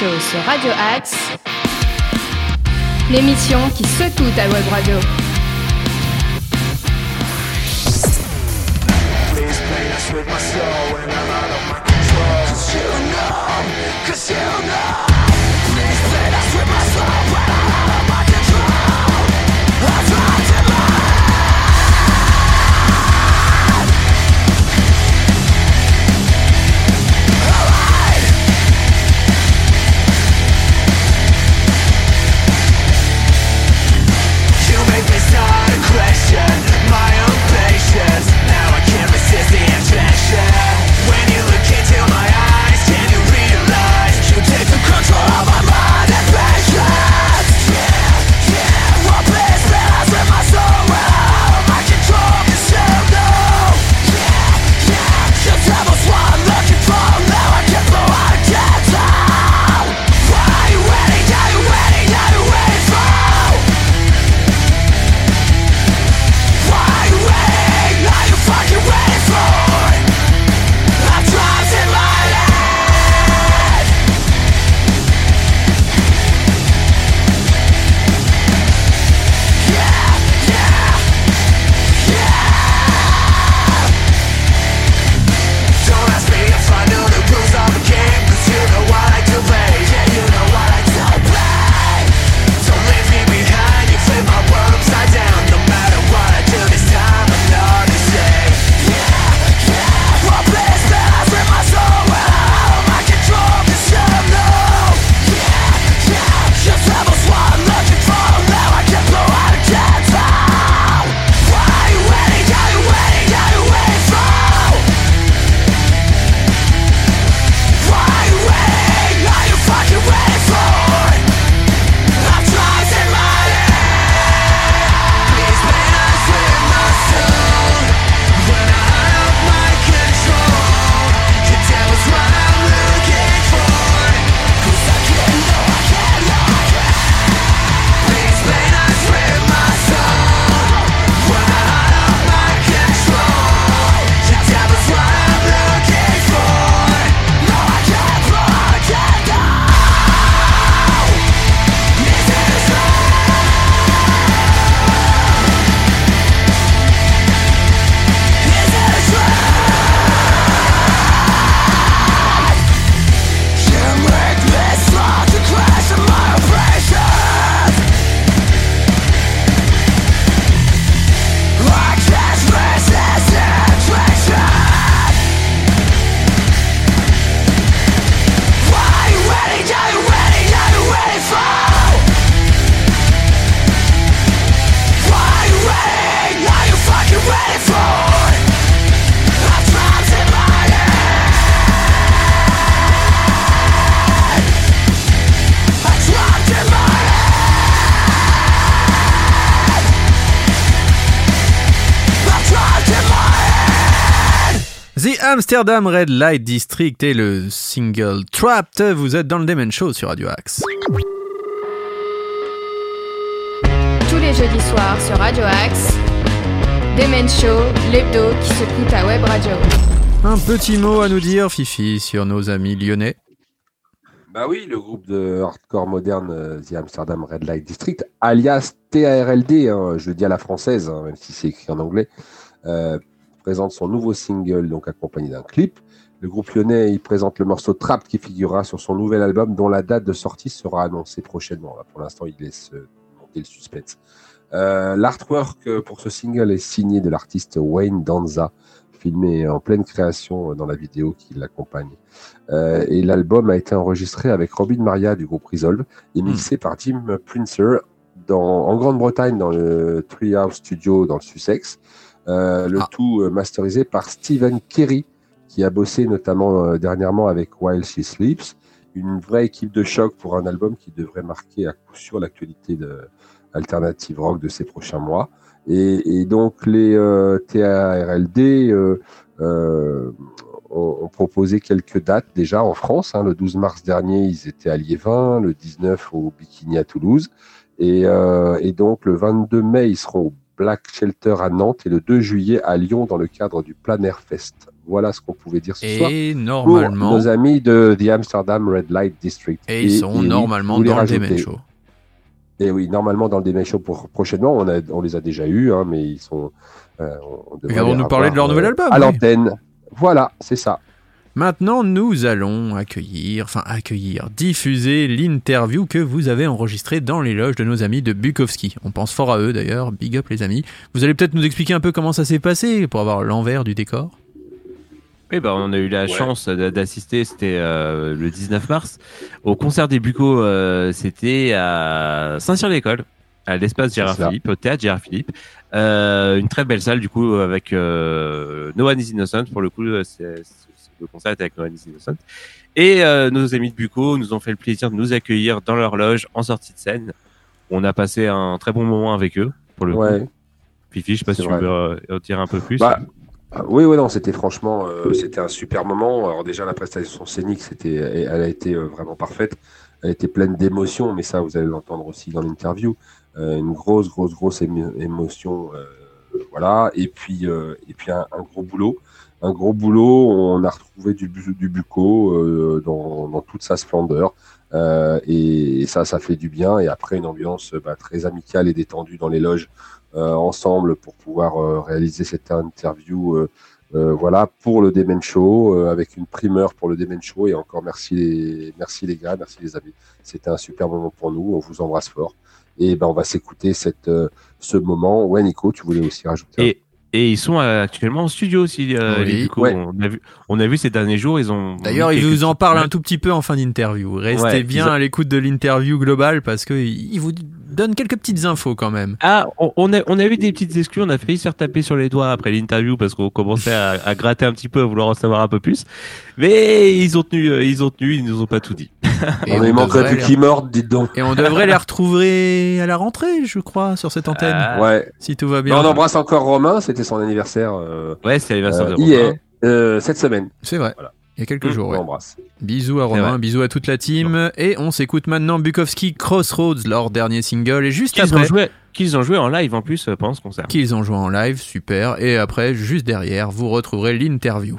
Sur Radio Axe, l'émission qui secoue ta web radio. The Amsterdam Red Light District et le single Trapped, vous êtes dans le Demen Show sur Radio Axe. Tous les jeudis soirs sur Radio Axe, Demen Show, l'hebdo qui secoue ta web radio. Un petit mot à nous dire, Fifi, sur nos amis lyonnais. Bah oui, le groupe de hardcore moderne euh, The Amsterdam Red Light District, alias TARLD, hein, je le dis à la française, hein, même si c'est écrit en anglais, euh, présente son nouveau single, donc accompagné d'un clip. Le groupe lyonnais, il présente le morceau Trapped qui figurera sur son nouvel album, dont la date de sortie sera annoncée prochainement. Pour l'instant, il laisse euh, monter le suspense. Euh, L'artwork euh, pour ce single est signé de l'artiste Wayne Danza, filmé en pleine création dans la vidéo qui l'accompagne. Et l'album a été enregistré avec Robin Maria du groupe Resolve et mixé par Jim Princer en Grande-Bretagne dans le Treehouse Studio dans le Sussex. Euh, le Ah. tout euh, masterisé par Stephen Kerry qui a bossé notamment euh, dernièrement avec While She Sleeps. Une vraie équipe de choc pour un album qui devrait marquer à coup sûr l'actualité de alternative rock de ces prochains mois. Et, et donc les euh, TARLD euh, euh, ont, ont proposé quelques dates déjà en France. hein. Le 12 mars dernier, ils étaient à Liévin, le 19 au Bikini à Toulouse. Et, euh, et donc le 22 mai, ils seront au Black Shelter à Nantes et le 2 juillet à Lyon dans le cadre du Plein Air Fest. Voilà ce qu'on pouvait dire ce soir. Et Pour normalement, nos amis de The Amsterdam Red Light District. et ils sont normalement dans le Demen Show. Et oui, normalement dans le Demen Show pour prochainement, on, a, on les a déjà eus, hein, mais ils sont. euh, on Ils vont nous parler de leur nouvel euh, album, À oui. l'antenne. Voilà, c'est ça. Maintenant, nous allons accueillir, enfin accueillir, diffuser l'interview que vous avez enregistrée dans les loges de nos amis de Bukowski. On pense fort à eux d'ailleurs, big up les amis. Vous allez peut-être nous expliquer un peu comment ça s'est passé pour avoir l'envers du décor? Oui, bah, on a eu la chance d'a- d'assister, c'était euh, le 19 mars, au concert des Bucos. euh, c'était à Saint-Cyr-l'École, à l'espace Gérard. Philippe, au théâtre Gérard Philippe. Euh, une très belle salle, du coup, avec euh, No One is Innocent. Pour le coup, c'est, le concert avec No One is Innocent. Et euh, nos amis de Bucco nous ont fait le plaisir de nous accueillir dans leur loge en sortie de scène. On a passé un très bon moment avec eux, pour le coup. Ouais. Fifi, je sais pas tu veux euh, en dire un peu plus. Bah, ah, oui, oui, non, c'était franchement, euh, c'était un super moment. Alors déjà, la prestation scénique, c'était, elle a été euh, vraiment parfaite. Elle était pleine d'émotions, mais ça, vous allez l'entendre aussi dans l'interview. Euh, une grosse, grosse, grosse émo- émotion, euh, voilà. Et puis, euh, et puis un, un gros boulot, un gros boulot. On a retrouvé du, du bucco euh, dans, toute sa splendeur. Euh, et, ça, ça fait du bien. Et après, une ambiance bah, très amicale et détendue dans les loges euh, ensemble pour pouvoir euh, réaliser cette interview. euh, euh, voilà pour le Demen Show euh, avec une primeur pour le Demen Show et encore merci les merci les gars, merci les amis. C'était un super moment pour nous. On vous embrasse fort. Et ben on va s'écouter cette euh, ce moment. Ouais Nico, tu voulais aussi rajouter. Et ils sont euh, actuellement en studio aussi, euh, Oui. les Bucco. Ouais. On, a vu, on a vu ces derniers jours, ils ont. D'ailleurs, mis il quelques vous en petites parle un tout petit peu en fin d'interview. Restez Ouais, bien ils ont- à l'écoute de l'interview globale parce que il vous donne quelques petites infos quand même. Ah, on, on a, on a eu des petites exclus, on a failli se faire taper sur les doigts après l'interview parce qu'on commençait à, à gratter un petit peu, à vouloir en savoir un peu plus. Mais ils ont tenu, euh, ils ont tenu, ils nous ont pas tout dit. Et on on manquerait devrait plus qu'ils mordent, dites donc. Et on devrait les retrouver à la rentrée, je crois, sur cette antenne, Ah, Ouais. si tout va bien. on embrasse encore Romain. C'était son anniversaire euh, Ouais, c'est l'anniversaire euh, de hier, Romain. euh, cette semaine. C'est vrai. Voilà. Il y a quelques Mmh, jours. On ouais. l'embrasse. Bisous à Romain, bisous à toute la team. Et on s'écoute maintenant Bukowski Crossroads, leur dernier single. Et juste Qu'ils ont après, joué, qu'ils ont joué en live en plus euh, pendant ce concert. qu'ils ont joué en live, super. Et après, juste derrière, vous retrouverez l'interview.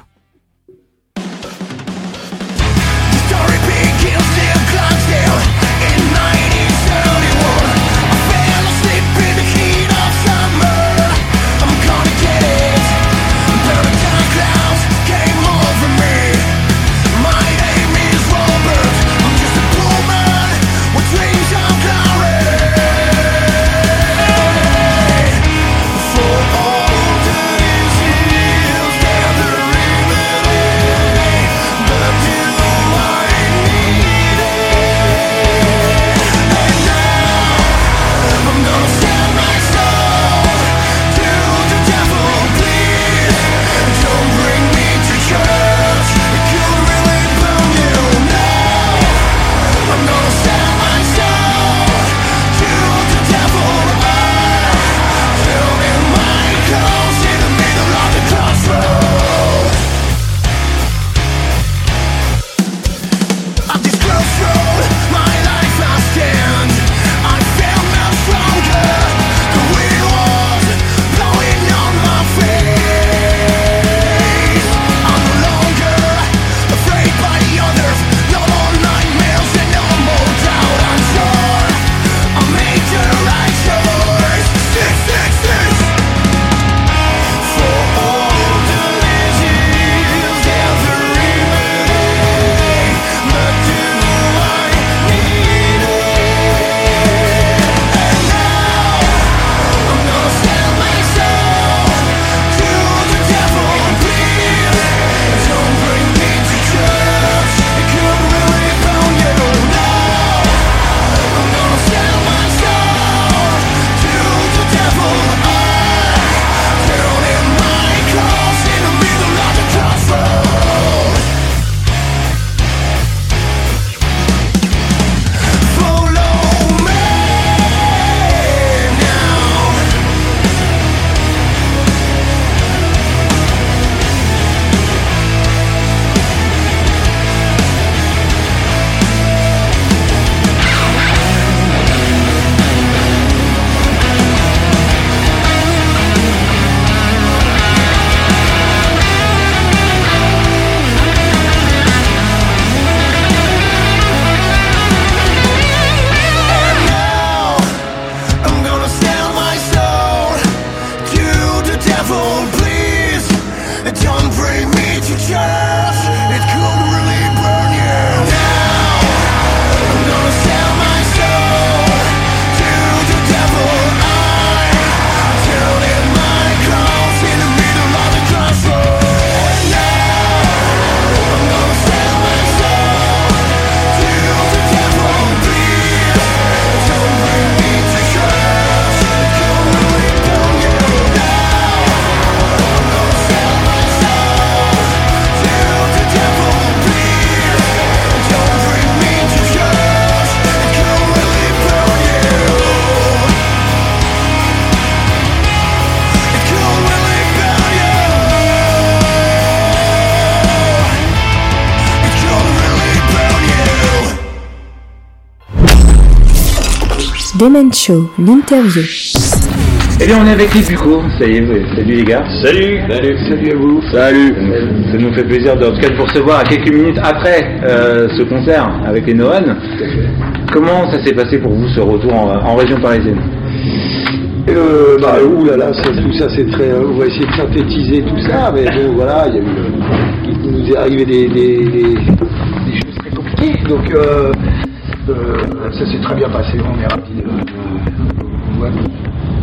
Demen Show, l'interview. Eh bien, on est avec les Bucco. Ça y est, ouais. salut les gars. Salut. Salut. Salut à vous. Salut. Ça nous fait plaisir de, en tout cas, de vous recevoir à quelques minutes après euh, ce concert avec les Noan. Comment ça s'est passé pour vous ce retour en, en région parisienne? Euh, bah, ouh là là, ça, tout ça c'est très. euh, on va essayer de synthétiser tout ça, mais bon voilà, il y a eu. euh, il nous est arrivé des, des, des- des choses très compliquées, donc euh, euh, ça s'est très bien passé, on est ravis. Euh, ouais.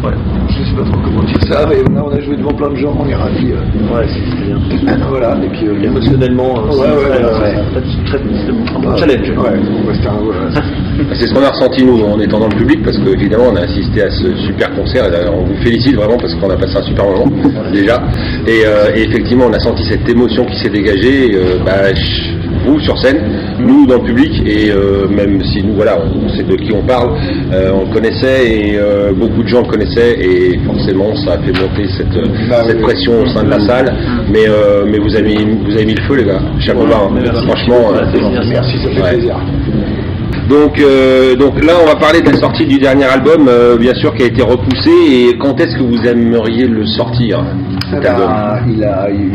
Ouais, je sais pas trop comment dire ça, mais là on a joué devant plein de gens, on est ravis. euh. Ouais, c'est bien. voilà, et puis euh, Émotionnellement, Ouais, c'est ouais, très- très- challenge. C'est ce qu'on a ressenti nous en étant dans le public parce qu'évidemment on a assisté à ce super concert et on vous félicite vraiment parce qu'on a passé un super moment déjà et, euh, et effectivement on a senti cette émotion qui s'est dégagée bah, vous sur scène, nous dans le public et euh, même si nous voilà on sait de qui on parle, euh, on le connaissait et euh, beaucoup de gens le connaissaient et forcément ça a fait monter cette, Bah cette oui. pression au sein de la salle mais, euh, mais vous, avez mis, vous avez mis le feu les gars, chapeau bas hein. franchement Merci, ça fait Ouais. plaisir. donc, euh, donc là, on va parler de la sortie du dernier album, euh, bien sûr, qui a été repoussé. Et quand est-ce que vous aimeriez le sortir? Il a. il-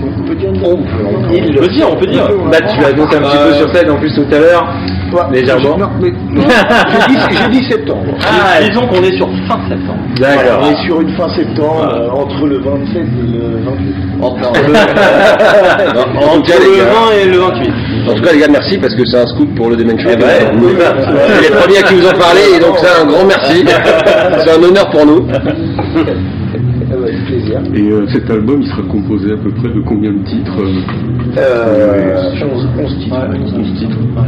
qu'on peut dire On peut dire, on peut dire. Bah, tu l'as annoncé un petit peu sur scène en plus tout à l'heure. Légèrement. J'ai dit, septembre. Ah, Disons qu'on est sur fin septembre. D'accord. On est sur une fin septembre, euh, entre le 27 et le 28. Entre Non, en, tout cas, le les gars, 20 et le 28. en tout cas, les gars, merci parce que c'est un scoop pour le Demen Show. Eh ben, bah, c'est les premiers qui vous en parlez et donc c'est un grand merci. c'est un honneur pour nous. Avec plaisir. Et euh, cet album, il sera composé à peu près de combien de titres euh, Euh, 11, 11 titres. 11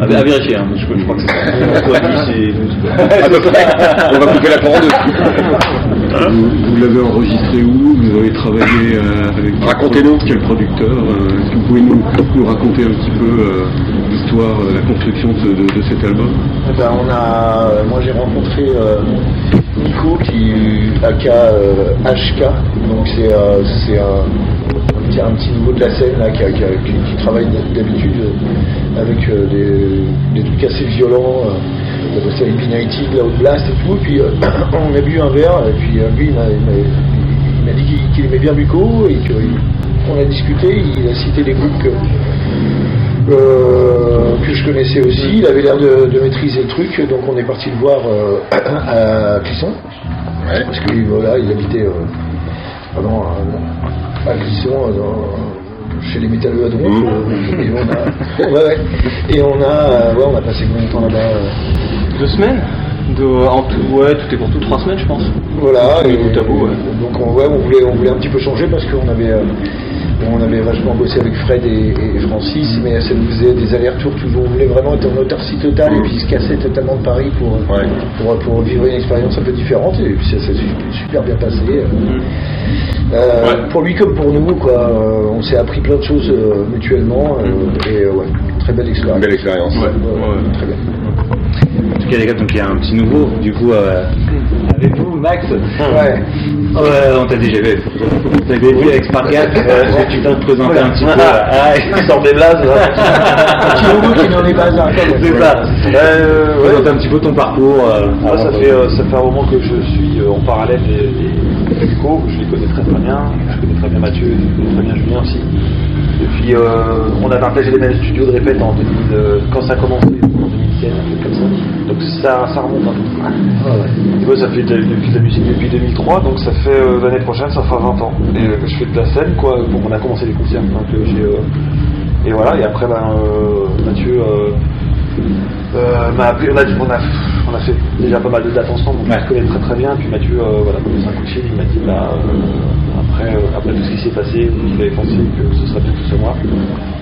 à vérifier, hein, je, je crois que c'est ça. Entre 10 et 12. À peu près. On va couper la en deux. Vous, vous l'avez enregistré où Vous avez travaillé euh, avec quel Racontez-nous. quel producteur euh, Est-ce que vous pouvez nous, nous raconter un petit peu euh, l'histoire, la construction de, de- de cet album? Eh ben, on a, moi j'ai rencontré euh, Nico qui aka euh, HK, donc c'est euh, c'est un, un petit- un petit nouveau de la scène là qui, a- qui a- qui- qui travaille d'habitude euh, avec euh, des, des trucs assez violents. euh, on Impinated, là Blast et tout. Et puis euh, on a bu un verre et puis lui il m'a dit qu'il aimait bien Nico et qu'on a discuté. Il a cité des groupes que euh, que je connaissais aussi. Il avait l'air de, de maîtriser le truc, donc on est parti le voir euh, à Clisson. Parce que voilà, il habitait euh, pardon, dans- chez les métalleux à Dronf. Mmh. euh, et on a, ouais, ouais. Et on a, euh, ouais, on a passé combien de temps là-bas euh, Deux semaines? De, En tout, ouais, tout est pour tout, trois semaines, je pense. Voilà, et, bout à bout, ouais. donc on, ouais, on, voulait, on voulait un petit peu changer parce qu'on avait, euh, on avait vachement bossé avec Fred et, et Francis, mais ça nous faisait des allers-retours toujours. On voulait vraiment être en autarcie totale et puis se casser totalement de Paris pour, euh, pour, pour vivre une expérience un peu différente. Et puis ça s'est su- super bien passé. euh. Euh, Pour lui comme pour nous, quoi. euh, on s'est appris plein de choses euh, mutuellement euh, et euh, ouais, très belle expérience. Belle expérience. Ouais, ouais, Très bien. En tout cas, les gars, donc il y a un petit nouveau, du coup, euh, avec vous, Max. Ouais. Ouais, on t'a déjà vu. On t'avait vu avec Spargat. Euh, tu peux te présenter un petit peu Ah, il sort des blazes. Un petit nouveau qui n'en est pas un. C'est ça. Euh, Présente un petit peu ton parcours. euh, avant ça fait, euh, ça fait un moment que je suis euh, en parallèle des, Bucco. Je les connais très très bien. Je connais très bien Mathieu, je connais très bien Julien aussi. Et puis, euh, on avait partagé les mêmes studios de répète en 2000, euh, quand ça a commencé, en 2016, un truc comme ça. Donc ça, ça remonte un peu. Et moi, ça fait de, depuis de la musique depuis 2003, donc ça fait euh, l'année prochaine, ça fera 20 ans. Et que je fais de la scène, quoi. Donc on a commencé les concerts. J'ai, euh, et voilà, et après, ben, Mathieu. Euh, m'a appelé, on a, on, a, on a fait déjà pas mal de dates ensemble, donc on se connaît très très bien. Puis Mathieu, euh, voilà, m'a laissé un coup de fil, il m'a dit, bah, euh, après, euh, après tout ce qui s'est passé, il avait pensé que ce serait peut-être sur moi,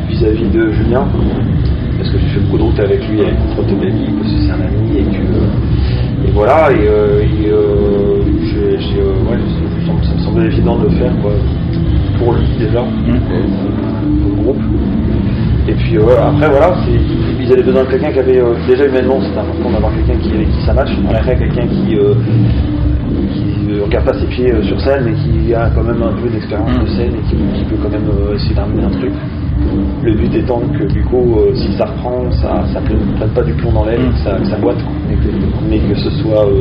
vis-à-vis de Julien, parce que j'ai fait beaucoup de route avec lui, avec contre Tomeli, parce que c'est un ami, et que, et voilà, et, et, j'ai- j'ai, ouais, ça me- semblait évident de le faire, quoi, pour lui déjà, pour le groupe. Et puis après voilà, c'est- ils avaient besoin de quelqu'un qui avait euh, déjà humainement, c'était important d'avoir quelqu'un qui avec qui ça match. Après quelqu'un qui euh, qui euh, regarde pas ses pieds euh, sur scène mais qui a quand même un peu d'expérience de scène et qui, qui peut quand même essayer d'amener un truc. Le but étant que du coup, euh, si ça reprend, ça ne prenne pas du plomb dans l'aile, que, ça, que ça boite, mais que ce soit, euh,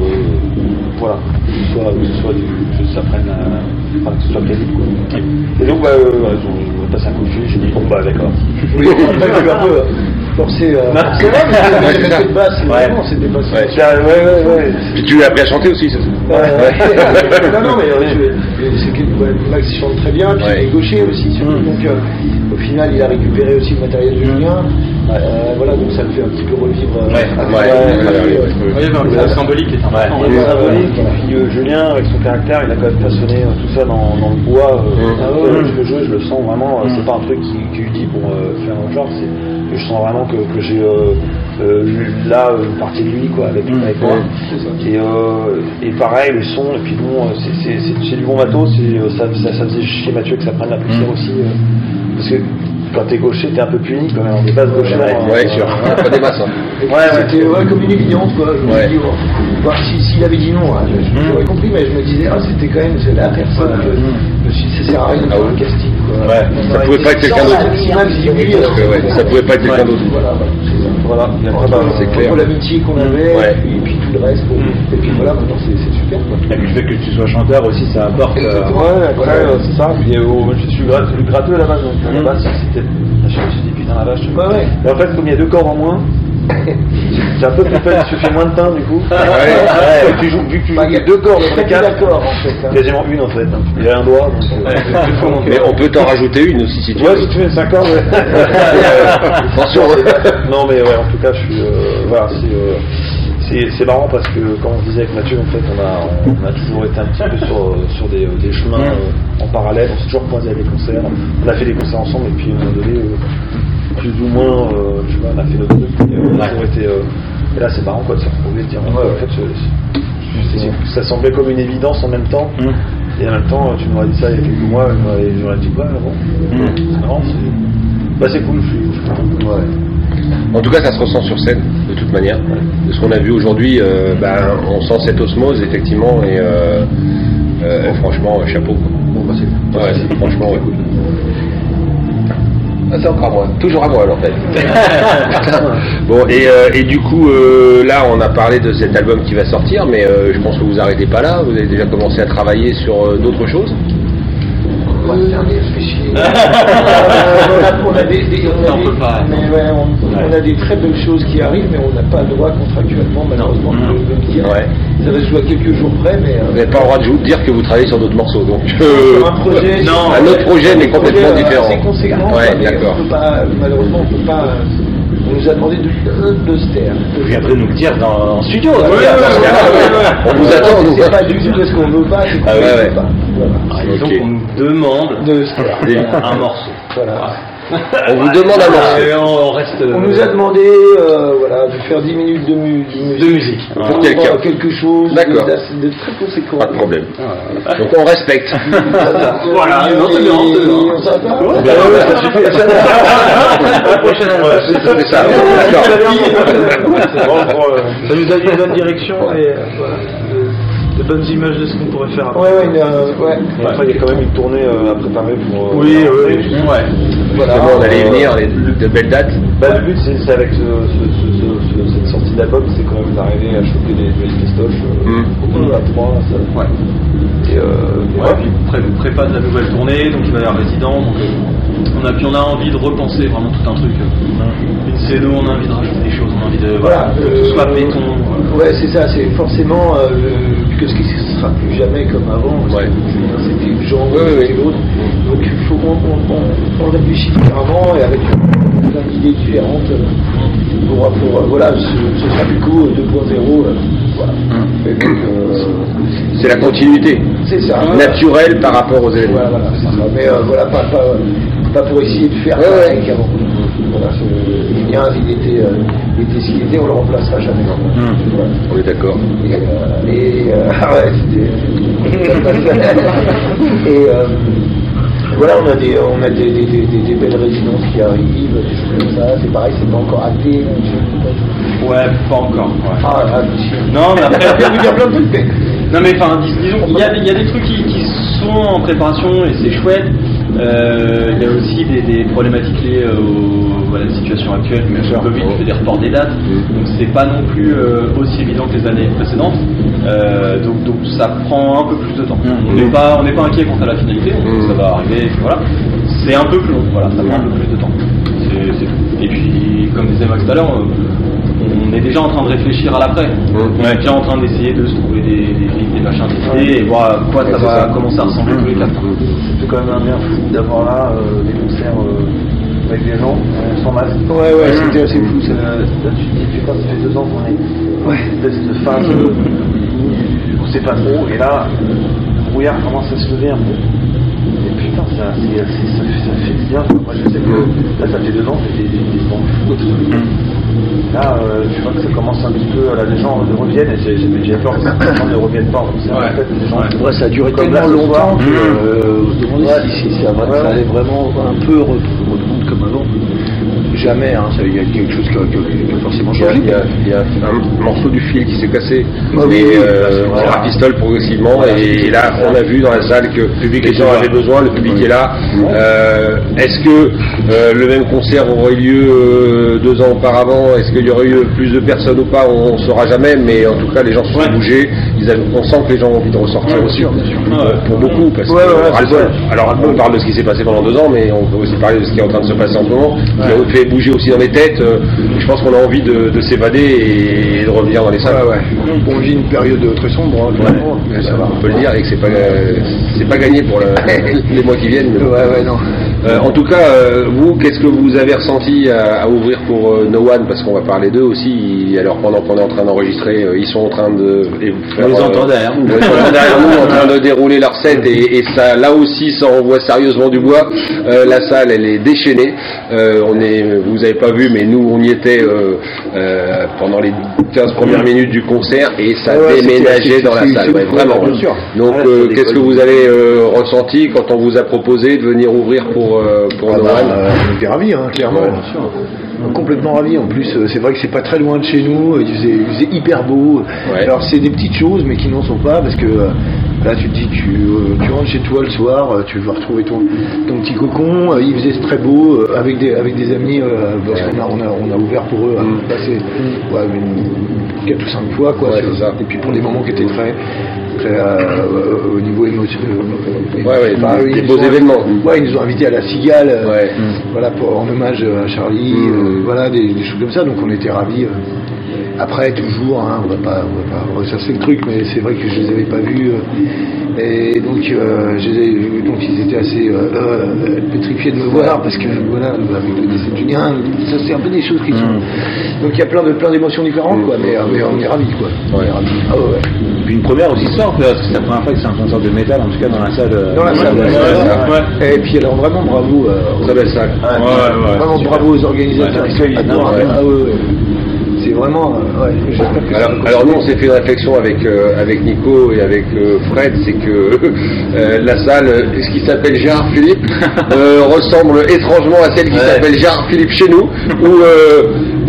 voilà, que ce soit, que ce soit du, que ça prenne, euh, enfin, que ce soit crédible. Quoi. Et donc, bah, on va passer un coup de fil, j'ai dit bon bah d'accord. Oui, forcé. Euh, Non. c'est vrai, mais c'est c'est cette basse, vraiment. Ouais, ouais, ouais, ouais. Puis tu lui as appris à chanter aussi, c'est ça Ouais. non, non, mais euh, c'est que Max chante très bien, puis il est gaucher aussi, surtout. Mm. donc euh, au final, il a récupéré aussi le matériel de Julien. Euh, voilà, donc ça le fait un petit peu revivre. euh, Ouais, ouais. Il y avait un côté symbolique qui était important. Ouais. Symbolique, et puis euh, Julien, avec son caractère, il a quand même façonné euh, tout ça dans, dans le bois. Euh, Ah euh, ouais. Le jeu, je le sens vraiment, c'est pas un truc qui, qui lui dit pour euh, faire un genre, c'est que je sens vraiment que, que j'ai euh, euh, là une partie de lui quoi, avec, avec moi. Et, euh, et pareil, le son, et puis bon, c'est- c'est c'est- c'est du bon matos, ça, ça, ça faisait chier Mathieu que ça prenne la poussière aussi. euh, parce que quand t'es gaucher, t'es un peu puni quand même, on est pas gaucher. Ouais, ouais, sûr. Pas des masses, hein. Ouais, ouais. C'était ouais, comme une évidence, quoi. Je me dit, oh, voir si- s'il avait dit non, hein, j'aurais compris, mais je me disais, ah, c'était quand même la personne. que- Je me suis dit, ça sert à rien de faire un casting, quoi. Ouais, ça pouvait pas être quelqu'un d'autre. Ça pouvait pas être quelqu'un d'autre. Voilà, et Entre, bah, euh, c'est clair. entre l'amitié qu'on avait, Ouais. et, puis, et puis tout le reste. bon. Et puis voilà, maintenant c'est c'est super, quoi. Et puis le fait que tu sois chanteur aussi, ça apporte. euh, Ouais, après, euh, c'est ça. Puis, euh, oh, je suis gratteux à la base, donc à la base, c'était. Je me suis dit, putain, la vache. Ouais, ouais. Mais en fait, comme il y a deux corps en moins, c'est un peu plus facile, tu fais moins de temps du coup. Ouais. Et tu joues, vu que tu Bah, joues deux corps, il y a de très peu quatre, en fait. hein. quasiment une en fait. hein. Il y a un doigt. Donc, euh, Mais on peut t'en rajouter une aussi si tu Ouais, veux. si tu fais 5 cordes. ouais. Attention. non, mais ouais, en tout cas, je suis. euh, voilà, c'est. euh, c'est c'est marrant parce que quand on disait avec Mathieu, en fait, on a, on a toujours été un petit peu sur, sur des, des chemins euh, en parallèle. On s'est toujours croisés à des concerts. On a fait des concerts ensemble et puis à un moment donné, euh, plus ou moins, euh, je sais pas, on a fait notre truc. Et, on a été, euh, et là, c'est marrant quoi, de se retrouver, de dire, en fait, ça semblait comme une évidence en même temps. Et en même temps, tu m'aurais dit ça il y a quelques mois, et j'aurais- dit quoi bon, C'est marrant, c'est bah, c'est cool, je suis. En tout cas, ça se ressent sur scène, de toute manière. De ce qu'on a vu aujourd'hui, euh, ben, on sent cette osmose, effectivement, et euh, euh, franchement, chapeau. quoi. Bon, bah, c'est Ouais, franchement, ouais. Ah, c'est encore à moi, toujours à moi alors en fait. bon, et, euh, et du coup, euh, là, on a parlé de cet album qui va sortir, mais euh, je pense que vous arrêtez pas là. Vous avez déjà commencé à travailler sur d'autres choses. On va faire des réfléchir. Euh, on, a, des, des- on a des- mais ouais, on, on a des très belles choses qui arrivent, mais on n'a pas le droit contractuellement, malheureusement, de, le dire. Ouais. Ça va se jouer à quelques jours près, mais. euh, Vous n'avez pas le droit de dire que vous travaillez sur d'autres morceaux, donc. euh, sur un projet, un autre projet, mais complètement projet, euh, différent. assez conséquent, Ouais, mais d'accord. on peut pas, malheureusement, on peut pas. On nous a demandé de, de se taire. Vous viendrez nous le dire dans, en studio. Ouais, dans le ouais, cas. ouais, ouais, ouais. On vous attend, pas du tout parce qu'on veut pas, c'est qu'on Ah ouais, veut ouais. pas. Voilà. Ah, qu'on nous demande De se taire. Des- un morceau. Voilà. On vous demande un morceau. On reste. On nous a demandé euh, voilà, de faire 10 minutes de, mu- de musique. de musique. Pour Pour quelqu'un. quelque chose de, D'accord. de très conséquent. Pas de problème. Donc on respecte. Voilà, non, c'est bien. On. La prochaine c'est ça. D'accord. Ça nous a dit une bonne direction et euh, voilà, de, de bonnes images de ce qu'on pourrait faire. Ouais, ouais, une, euh, ouais. Et après, il y a quand même une tournée euh, à préparer pour. euh, Oui, oui, oui. rentrée. Voilà. On allait y venir, les, de belles dates. Bah, le but, c'est c'est avec ce- ce- ce- ce- ce- cette sortie d'album, c'est quand même d'arriver à choper des des festoches euh, Mm. au deux, à trois. Ça. Ouais. Et, euh, Ouais, ouais. puis pré prépa de la nouvelle tournée, donc il va y avoir résident. Donc, on a, puis on a envie de repenser vraiment tout un truc. euh, Une scéno, on a envie de rajouter des choses, on a envie de. Voilà, que euh, ce soit béton. Ouais, c'est ça, c'est forcément, euh, puisque ce sera plus jamais comme avant, Ouais. que, c'était le genre, Ouais, l'autre. Donc il faut qu'on on, on, on réfléchisse différemment et avec plein d'idées différentes euh, pour, pour, voilà, ce, ce sera du coup euh, 2.0. euh, voilà. Euh, C'est la continuité. c'est ça. Naturelle par rapport aux événements. Voilà, voilà, c'est ça. Mais euh, voilà, pas, pas, pas pour essayer de faire Ouais, ouais. Voilà, c'est- il était, euh, il était ce qu'il était, on le remplacera jamais. Voilà. On est d'accord. Et, euh, et euh, ah ouais, c'était. et euh, voilà, on a des, on a des, des, des, belles résidences qui arrivent, des choses comme ça. C'est pareil, c'est pas encore je- Ouais, pas encore. ouais. Ah là, monsieur. Non, mais après. vais vous dire plein de trucs, mais Non mais enfin dis- disons il y a, il y a des trucs qui, qui sont en préparation et c'est chouette Euh, il y a aussi des, des problématiques liées euh, au- à la situation actuelle du Covid qui fait des reports des dates. Donc c'est pas non plus euh, aussi évident que les années précédentes. Euh, donc, donc ça prend un peu plus de temps. On n'est pas, on pas inquiet quant à la finalité, sait que ça va arriver. voilà. C'est un peu plus long, voilà, ça prend un peu plus de temps. C'est- c'est tout. Et puis, comme disait Max tout à l'heure, on est déjà en train de réfléchir à l'après. On est déjà en train d'essayer de se trouver des, des, des machins, des idées et voir à quoi ça va commencer à ressembler tous les quatre. C'est quand même un bien fou d'avoir là euh, des concerts euh, avec des gens euh, sans masque. Ouais, ouais, c'était assez fou, ça. Là, tu te dis, putain, ça fait deux ans qu'on est. Ouais, espèce de phase. euh, on sait pas trop, et là, le brouillard commence à se lever un peu. Et putain, ça, ça, fait- ça fait bien. Moi, je sais que là, ça fait deux ans, c'était des, des fous absolument. Là, euh, tu vois que ça commence un petit peu, là, les gens reviennent, et j'ai déjà peur que les gens ne reviennent pas en fait, les gens, Ouais, ça a duré Comme tellement là, ce soir. longtemps que euh, on se demandait Ouais. si, si ça, va- Ouais, ça ouais. allait vraiment un peu re- reprendre comme avant. Jamais, hein, il y a quelque chose qui a, forcément changé. il y a- il y a un morceau du fil qui s'est cassé, Ah oui, mais oui, euh, voilà. on rafistole progressivement. et là, on a vu dans la salle que les gens avaient besoin, le public est là. Euh, Est-ce que euh, le même concert aurait eu lieu deux ans auparavant? Est-ce qu'il y aurait eu plus de personnes ou pas? On ne saura jamais, mais en tout cas, les gens se sont bougés. Ils avaient- on sent que les gens ont envie de ressortir aussi. Pour beaucoup, parce Ouais, que Alors, on parle de ce qui s'est passé pendant deux ans, mais on peut aussi parler de ce qui est en train de se passer en ce moment, qui a fait bouger aussi dans les têtes. Euh, Je pense qu'on a envie de, de s'évader et de revenir dans les salles. Ouais, ouais. On vit une période très sombre, hein, clairement, mais ça va. On peut le dire et que c'est pas euh, c'est pas gagné pour le- les mois qui viennent. mais bon. Ouais, ouais, non. Euh, en tout cas, euh, vous, qu'est-ce que vous avez ressenti à, à ouvrir pour euh, No One Parce qu'on va parler d'eux aussi. Ils- alors pendant qu'on est en train d'enregistrer, euh, ils sont en train de. et vous On les entend derrière nous. on les entend derrière nous en train de dérouler leur set et, et ça, là aussi, ça envoie sérieusement du bois. Euh, la salle, elle est déchaînée. Euh, on est, vous avez pas vu, mais nous, on y était euh, euh, pendant les 15 premières minutes du concert et ça Ouais, déménageait dans la salle. ouais, vraiment. bien sûr. Donc, euh, qu'est-ce que vous avez euh, ressenti quand on vous a proposé de venir ouvrir pour euh, pour Ah No bah, euh, on était ravis, hein, clairement. Complètement ravis. En plus, euh, c'est vrai que c'est pas très loin de chez nous. Il faisait, il faisait hyper beau. Alors, c'est des petites choses, mais qui n'en sont pas parce que euh, là, tu te dis, tu, euh, tu rentres chez toi le soir, euh, tu vas retrouver ton, ton petit cocon. Euh, il faisait très beau euh, avec des avec des amis parce qu'on a, on a on a ouvert pour eux. hein, passé, ouais, une- quatre ou cinq fois quoi. sur- Et puis pour des moments qui étaient très très, au niveau émotionnel. Ouais, Bah, des beaux ont- événements. Ouais, ils nous ont invités à la Cigale, voilà, pour, en hommage à Charlie, euh, voilà, des, des choses comme ça. Donc on était ravis. Après, toujours, hein, on va pas, on va pas ressasser le truc, mais c'est vrai que je les avais pas vus. euh, et donc, euh, je les ai- donc ils étaient assez euh, pétrifiés de me voir parce que voilà, avec le décès de Julien, ça c'est un peu des choses qui sont. Donc il y a plein de plein d'émotions différentes, quoi. Mais, mais on est ravis, quoi. On est ravis. Ah ouais, ouais. Puis une première aussi sort, parce que c'est la première fois que c'est un concert de métal, en tout cas dans la salle. Dans la ouais. Et puis alors vraiment bravo. euh, Très belle salle. Vraiment bravo aux organisateurs. Ah ouais, ouais. Vraiment. euh, ouais, que Alors, nous, on s'est fait une réflexion avec euh, avec Nico et avec euh, Fred, c'est que euh, la salle, ce qui s'appelle Gérard Philippe, ressemble étrangement à celle qui s'appelle Gérard Philippe chez nous, où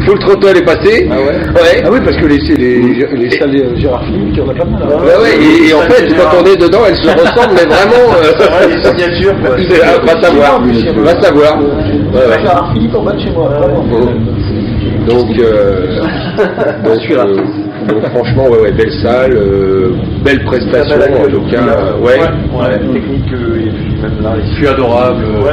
Full Throttle est passé. Ah ouais. Ah oui, parce que les, les, les salles de Gérard Philippe, il y en a pas mal. hein. Ouais, ouais, et, et en fait, quand on est dedans, elles se ressemblent, mais vraiment. Euh, les signatures, quoi. ah, va savoir, va savoir. Ouais, ouais. Gérard Philippe en bas de chez moi, vraiment. Donc, euh, donc, euh, donc franchement, ouais, ouais, belle salle, euh, belle prestation belle en tout cas. euh, ouais. ouais, technique euh, et puis même là, Je suis adorable. Ouais.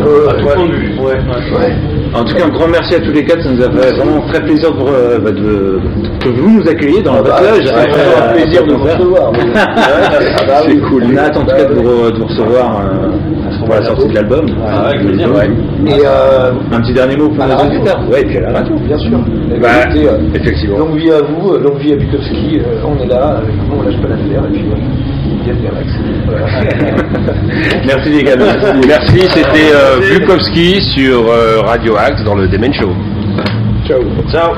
euh, à tout point de vue. Ouais, ouais. En tout cas, un grand merci à tous les quatre. Ça nous a fait vraiment très plaisir de, euh, bah, de- que vous nous accueilliez dans votre loge. c'est un euh, plaisir de vous recevoir. oui. Ah oui. C'est cool. On a hâte en tout cas de vous, de vous recevoir euh, pour la sortie de l'album. Ah, avec plaisir. Ouais. Et euh, Un petit dernier mot pour nos radio. auditeurs. Ouais, et puis à la radio. bien sûr. Bah, euh, effectivement. À vous, euh, longue vie à Bukowski. euh, on est là, euh, on lâche pas l'affaire. Et puis, à Max. Voilà. Merci les gars. Merci. Merci, c'était euh, Bukowski sur euh, Radio Axe dans le Demen Show. Ciao. Ciao.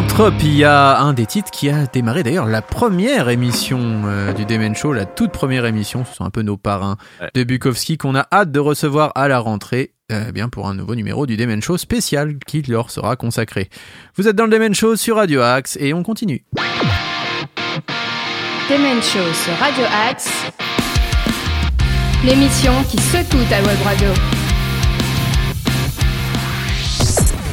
Misanthropia, un des titres qui a démarré d'ailleurs la première émission euh, du Demen Show, la toute première émission, ce sont un peu nos parrains de Bukowski qu'on a hâte de recevoir à la rentrée. euh, bien pour un nouveau numéro du Demen Show spécial qui leur sera consacré. Vous êtes dans le Demen Show sur Radio Axe et on continue. Demen Show sur Radio Axe. L'émission qui secoue ta web radio.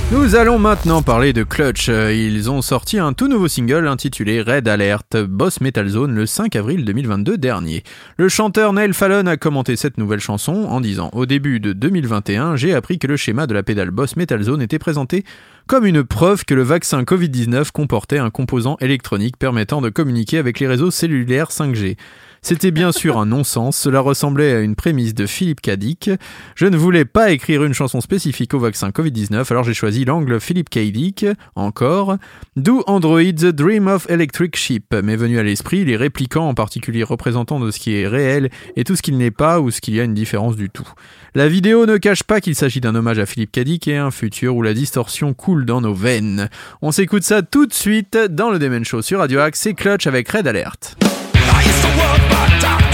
Nous allons maintenant parler de Clutch. Euh, Ils ont sorti un tout nouveau single intitulé Red Alert, Boss Metal Zone, le 5 avril 2022 dernier. Le chanteur Neil Fallon a commenté cette nouvelle chanson en disant Au début de 2021, j'ai appris que le schéma de la pédale Boss Metal Zone était présenté comme une preuve que le vaccin Covid-19 comportait un composant électronique permettant de communiquer avec les réseaux cellulaires 5G. C'était bien sûr un non-sens, cela ressemblait à une prémisse de Philippe Cadic. Je ne voulais pas écrire une chanson spécifique au vaccin Covid-19, alors j'ai choisi l'angle Philippe Cadic, encore. D'où Android The Dream of Electric Sheep m'est venu à l'esprit, les réplicants en particulier représentant de ce qui est réel et tout ce qu'il n'est pas ou ce qu'il y a une différence du tout. La vidéo ne cache pas qu'il s'agit d'un hommage à Philippe Cadic et un futur où la distorsion coule dans nos veines. On s'écoute ça tout de suite dans le Demen Show sur Radio Axe, c'est Clutch avec Red Alert. Boss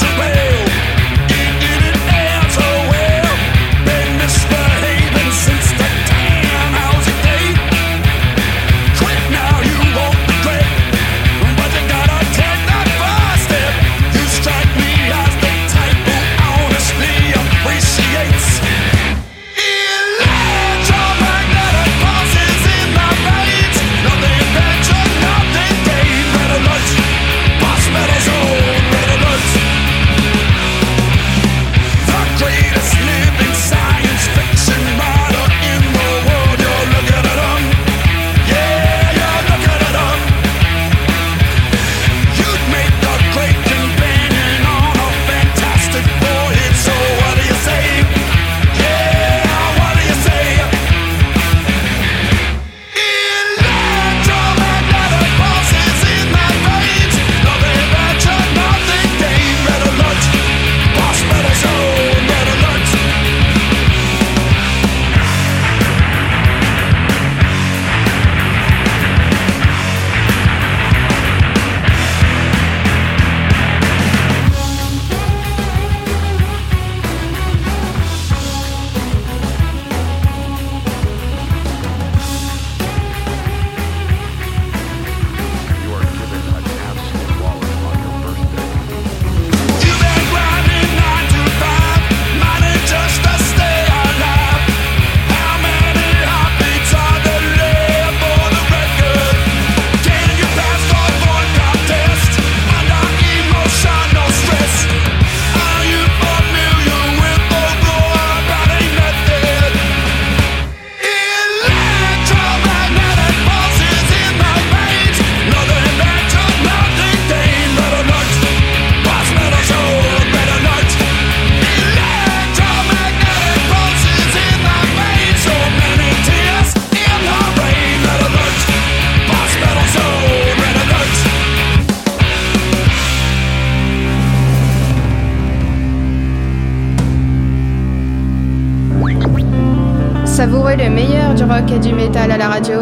le meilleur du rock et du métal à la radio.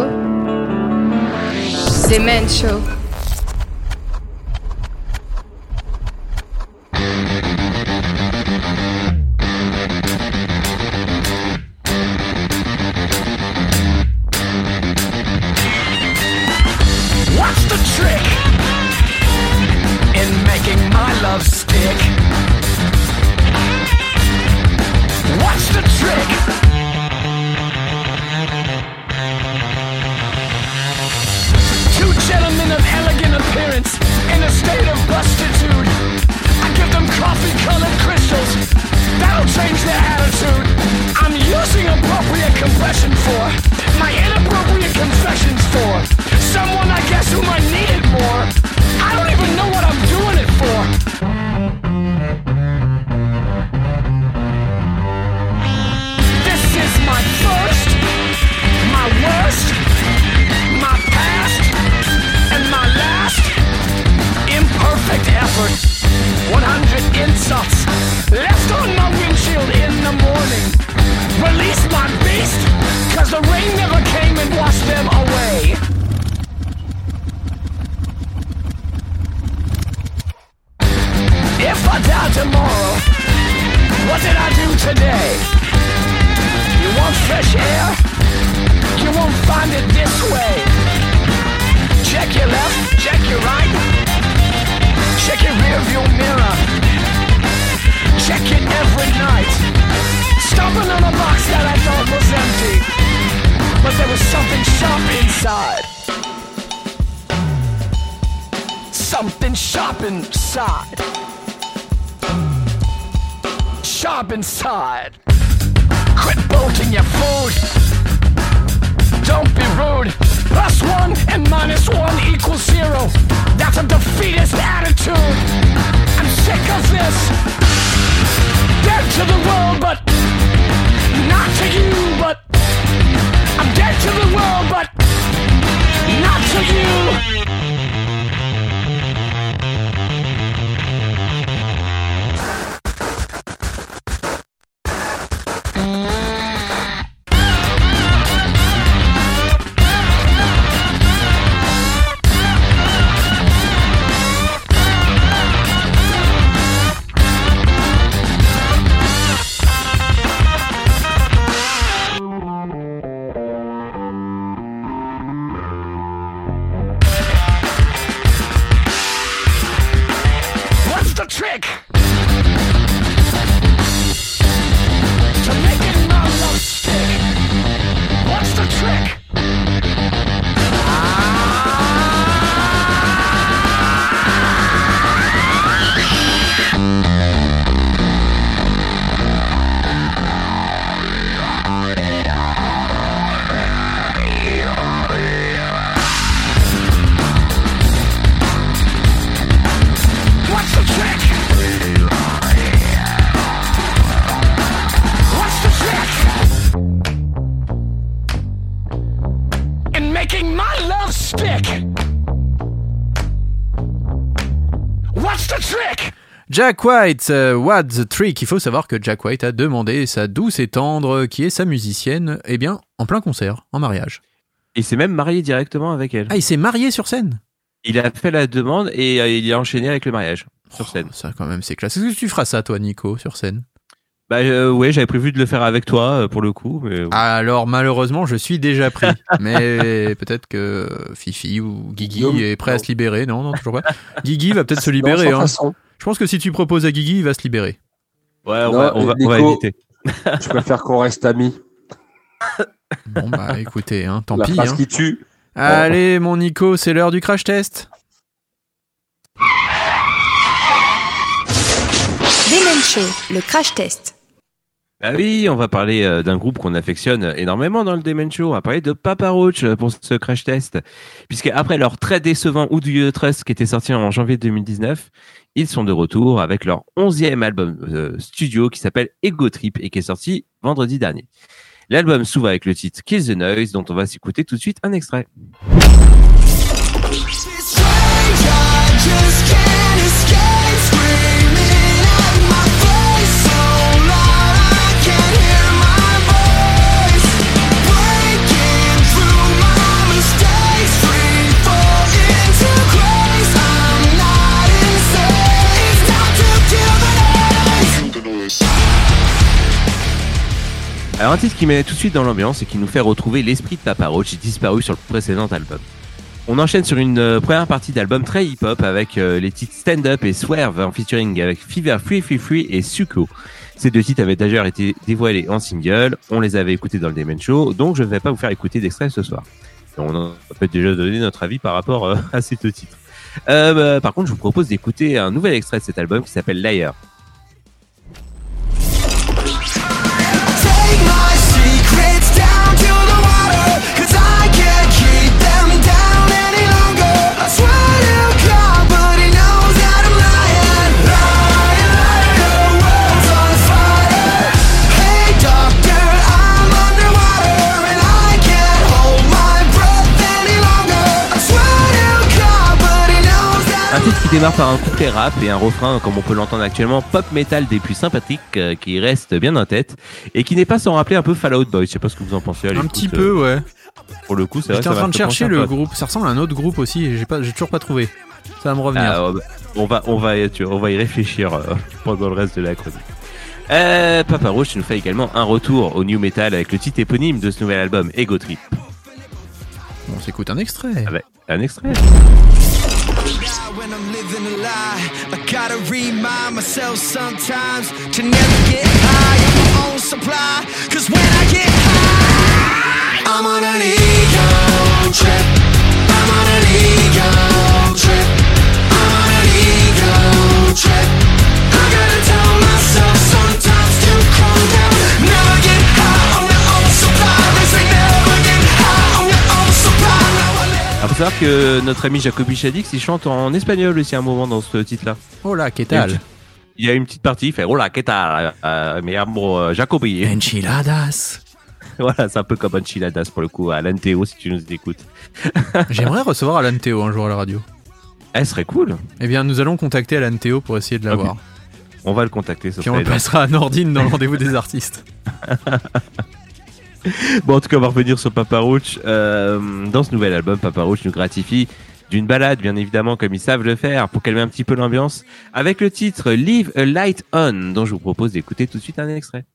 C'est Men Show. My love stick. What's the trick? Jack White, euh, What's the Trick? Il faut savoir que Jack White a demandé sa douce et tendre, qui est sa musicienne, eh bien, en plein concert, en mariage. Il s'est même marié directement avec elle. Ah, il s'est marié sur scène Il a fait la demande et euh, il a enchaîné avec le mariage sur scène. Ça, quand même, c'est classe. Est-ce que tu feras ça, toi, Nico, sur scène? Bah euh, ouais, j'avais prévu de le faire avec toi euh, pour le coup, mais Alors, malheureusement, je suis déjà pris. Mais peut-être que Fifi ou Guigui est prêt à non. se libérer. Non, non, toujours pas. Guigui va peut-être se libérer. hein. façon. Je pense que si tu proposes à Guigui, il va se libérer. ouais, on Non, va, on va, on va Nico, éviter. Je préfère qu'on reste amis. Bon, bah écoutez, hein, tant La pis. hein. qui tue. Allez, mon Nico, c'est l'heure du crash test. Demen Show, le crash test. Ah oui, on va parler euh, d'un groupe qu'on affectionne énormément dans le Demen Show. On va parler de Papa Roach euh, pour ce crash test. Puisque après leur très décevant You Trust qui était sorti en janvier 2019, ils sont de retour avec leur onzième album euh, studio qui s'appelle Ego Trip et qui est sorti vendredi dernier. L'album s'ouvre avec le titre Kill the Noise dont on va s'écouter tout de suite un extrait. Alors un titre qui met tout de suite dans l'ambiance et qui nous fait retrouver l'esprit de Papa Roach disparu sur le précédent album. On enchaîne sur une euh, première partie d'album très hip-hop avec euh, les titres Stand Up et Swerve en featuring avec Fever Free Free Free et Suko. Ces deux titres avaient d'ailleurs été dévoilés en single, on les avait écoutés dans le Demen Show, donc je ne vais pas vous faire écouter d'extrait ce soir. On peut déjà donné notre avis par rapport euh, à ces deux titres. Bah, par contre, je vous propose d'écouter un nouvel extrait de cet album qui s'appelle Liar. Démarre par un couplet rap et un refrain, comme on peut l'entendre actuellement, pop metal des plus sympathiques, euh, qui reste bien en tête et qui n'est pas sans rappeler un peu Fallout Boy. Je sais pas ce que vous en pensez. à Un petit peu, ouais. Pour le coup, c'est. J'étais en train de chercher le groupe. Ça ressemble à un autre groupe aussi et j'ai pas, j'ai toujours pas trouvé. Ça va me revenir. Ah, on va- on va, on va y réfléchir euh, pendant le reste de la chronique. Euh, Papa Roach nous fait également un retour au new metal avec le titre éponyme de ce nouvel album, Ego Trip. On s'écoute un extrait. Ah bah, un extrait. When I'm living a lie, I gotta remind myself sometimes to never get high on my own supply. Cause when I get high, I'm on an ego trip. I'm on an ego trip. I'm on an ego trip. Alors, faut savoir que notre ami Jacobi Shadix, il chante en espagnol aussi à un moment dans ce titre-là. Oh là, qu'est-ce Il y a une petite- Il y a une petite partie, il fait Hola, ¿qué tal? Euh, mi amo euh, Jacobi. Enchiladas. Voilà, c'est un peu comme Enchiladas pour le coup, Alan Théo si tu nous écoutes. J'aimerais recevoir Alan Théo un jour à la radio. Elle serait cool. Eh bien, nous allons contacter Alan Théo pour essayer de l'avoir. On va le contacter. ça Puis on le passera à Nordine dans le rendez-vous des artistes. Bon, en tout cas, on va revenir sur Papa Roach. Euh, dans ce nouvel album, Papa Roach nous gratifie d'une balade, bien évidemment, comme ils savent le faire, pour calmer un petit peu l'ambiance, avec le titre Leave a Light On, dont je vous propose d'écouter tout de suite un extrait.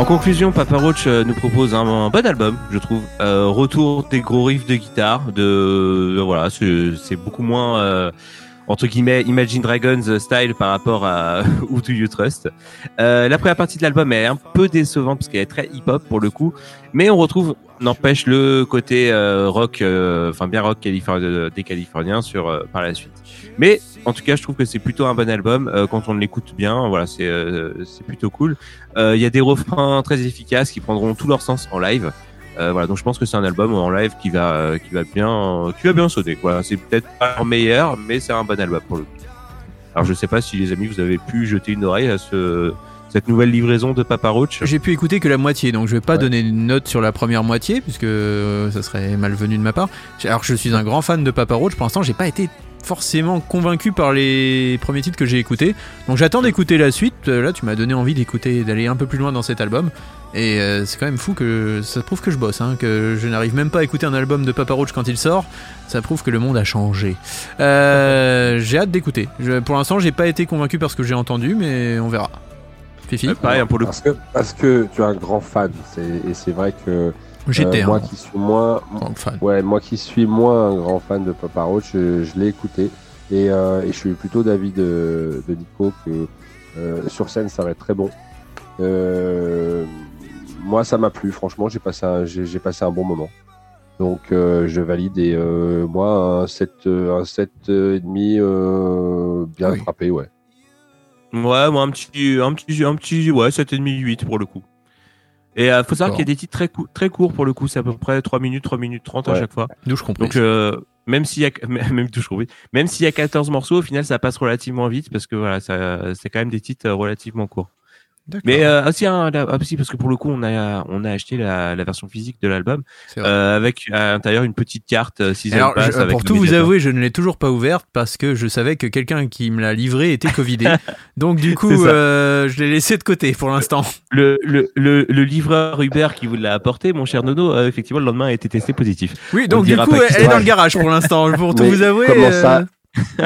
En conclusion, Papa Roach euh, nous propose un, bon album, je trouve. Euh, retour des gros riffs de guitare, de euh, voilà, c'est c'est beaucoup moins euh, entre guillemets Imagine Dragons style par rapport à Who Do You Trust. Euh, la première partie de l'album est un peu décevante parce qu'elle est très hip-hop pour le coup, mais on retrouve n'empêche le côté euh, rock, euh, enfin bien rock californien, des Californiens sur euh, par la suite. Mais en tout cas, je trouve que c'est plutôt un bon album euh, quand on l'écoute bien. Voilà, c'est euh, c'est plutôt cool. Euh, Il y a des refrains très efficaces qui prendront tout leur sens en live. Euh, voilà, donc je pense que c'est un album en live qui va euh, qui va bien qui va bien sonner. Voilà, c'est peut-être pas leur meilleur, mais c'est un bon album pour le coup. Alors je sais pas si les amis vous avez pu jeter une oreille à ce cette nouvelle livraison de Papa Roach. J'ai pu écouter que la moitié, donc je vais pas donner une note sur la première moitié, puisque euh, ça serait malvenu de ma part. Alors je suis un grand fan de Papa Roach, pour l'instant j'ai pas été forcément convaincu par les premiers titres que j'ai écoutés. Donc j'attends d'écouter la suite. Là tu m'as donné envie d'écouter, d'aller un peu plus loin dans cet album. Et euh, c'est quand même fou que ça prouve que je bosse, hein, que je n'arrive même pas à écouter un album de Papa Roach quand il sort. Ça prouve que le monde a changé. Euh, j'ai hâte d'écouter. Je- Pour l'instant j'ai pas été convaincu par ce que j'ai entendu, mais on verra. Fifi pareil, hein, pour le parce que, parce que tu es un grand fan, c'est- et c'est vrai que euh, J'étais moi un qui suis moins, grand fan. ouais, moi qui suis moins un grand fan de Papa Roach, je, je l'ai écouté et, euh, et je suis plutôt d'avis de, de Nico que euh, sur scène ça va être très bon. Euh, moi ça m'a plu, franchement, j'ai passé un, j'ai passé un bon moment. Donc euh, je valide et euh, moi un 7 euh, un 7 euh, et demi euh, bien frappé, ouais. Ouais, moi un petit un petit un petit ouais, 7,5 8 pour le coup. Et euh, faut savoir qu'il y a des titres très cou- très courts pour le coup, c'est à peu près 3 minutes, 3 minutes 30 à chaque fois. Douche comprise. Donc euh, même s'il y a même s'il y a 14 morceaux au final ça passe relativement vite parce que voilà, ça c'est quand même des titres relativement courts. Mais euh, aussi, hein, là- ah, parce que pour le coup, on a, on a acheté la, la version physique de l'album euh, avec à l'intérieur une petite carte euh, Alors, Pass je- avec pour tout vous avouer, je ne l'ai toujours pas ouverte parce que je savais que quelqu'un qui me l'a livré était covidé. Donc du coup, euh, je l'ai laissé de côté pour l'instant. Le, le, le, le livreur Uber qui vous l'a apporté, mon cher Nono, euh, effectivement, le lendemain a été testé positif. Oui, On donc du coup, elle est dans le garage pour l'instant. Pour tout Mais vous avouer. Comment euh, ça?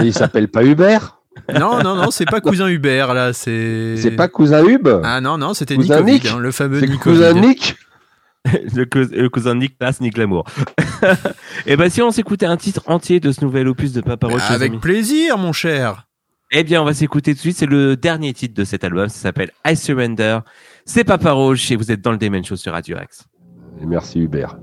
Il s'appelle pas Hubert Non, non, non, c'est pas cousin Hubert là, c'est. C'est pas cousin Hub? Ah non, non, c'était Cousin Nicovid, Nick? hein, le fameux cousin Nick? Le, cous- le cousin Nick Pass, Nick Lamour. Et ben si on s'écoutait un titre entier de ce nouvel opus de Papa Roach, Avec amis. plaisir, mon cher. Eh bien, on va s'écouter tout de suite. C'est le dernier titre de cet album. Ça s'appelle I Surrender. C'est Papa Roach et vous êtes dans le Demon Show sur Radio Axe. Merci Hubert.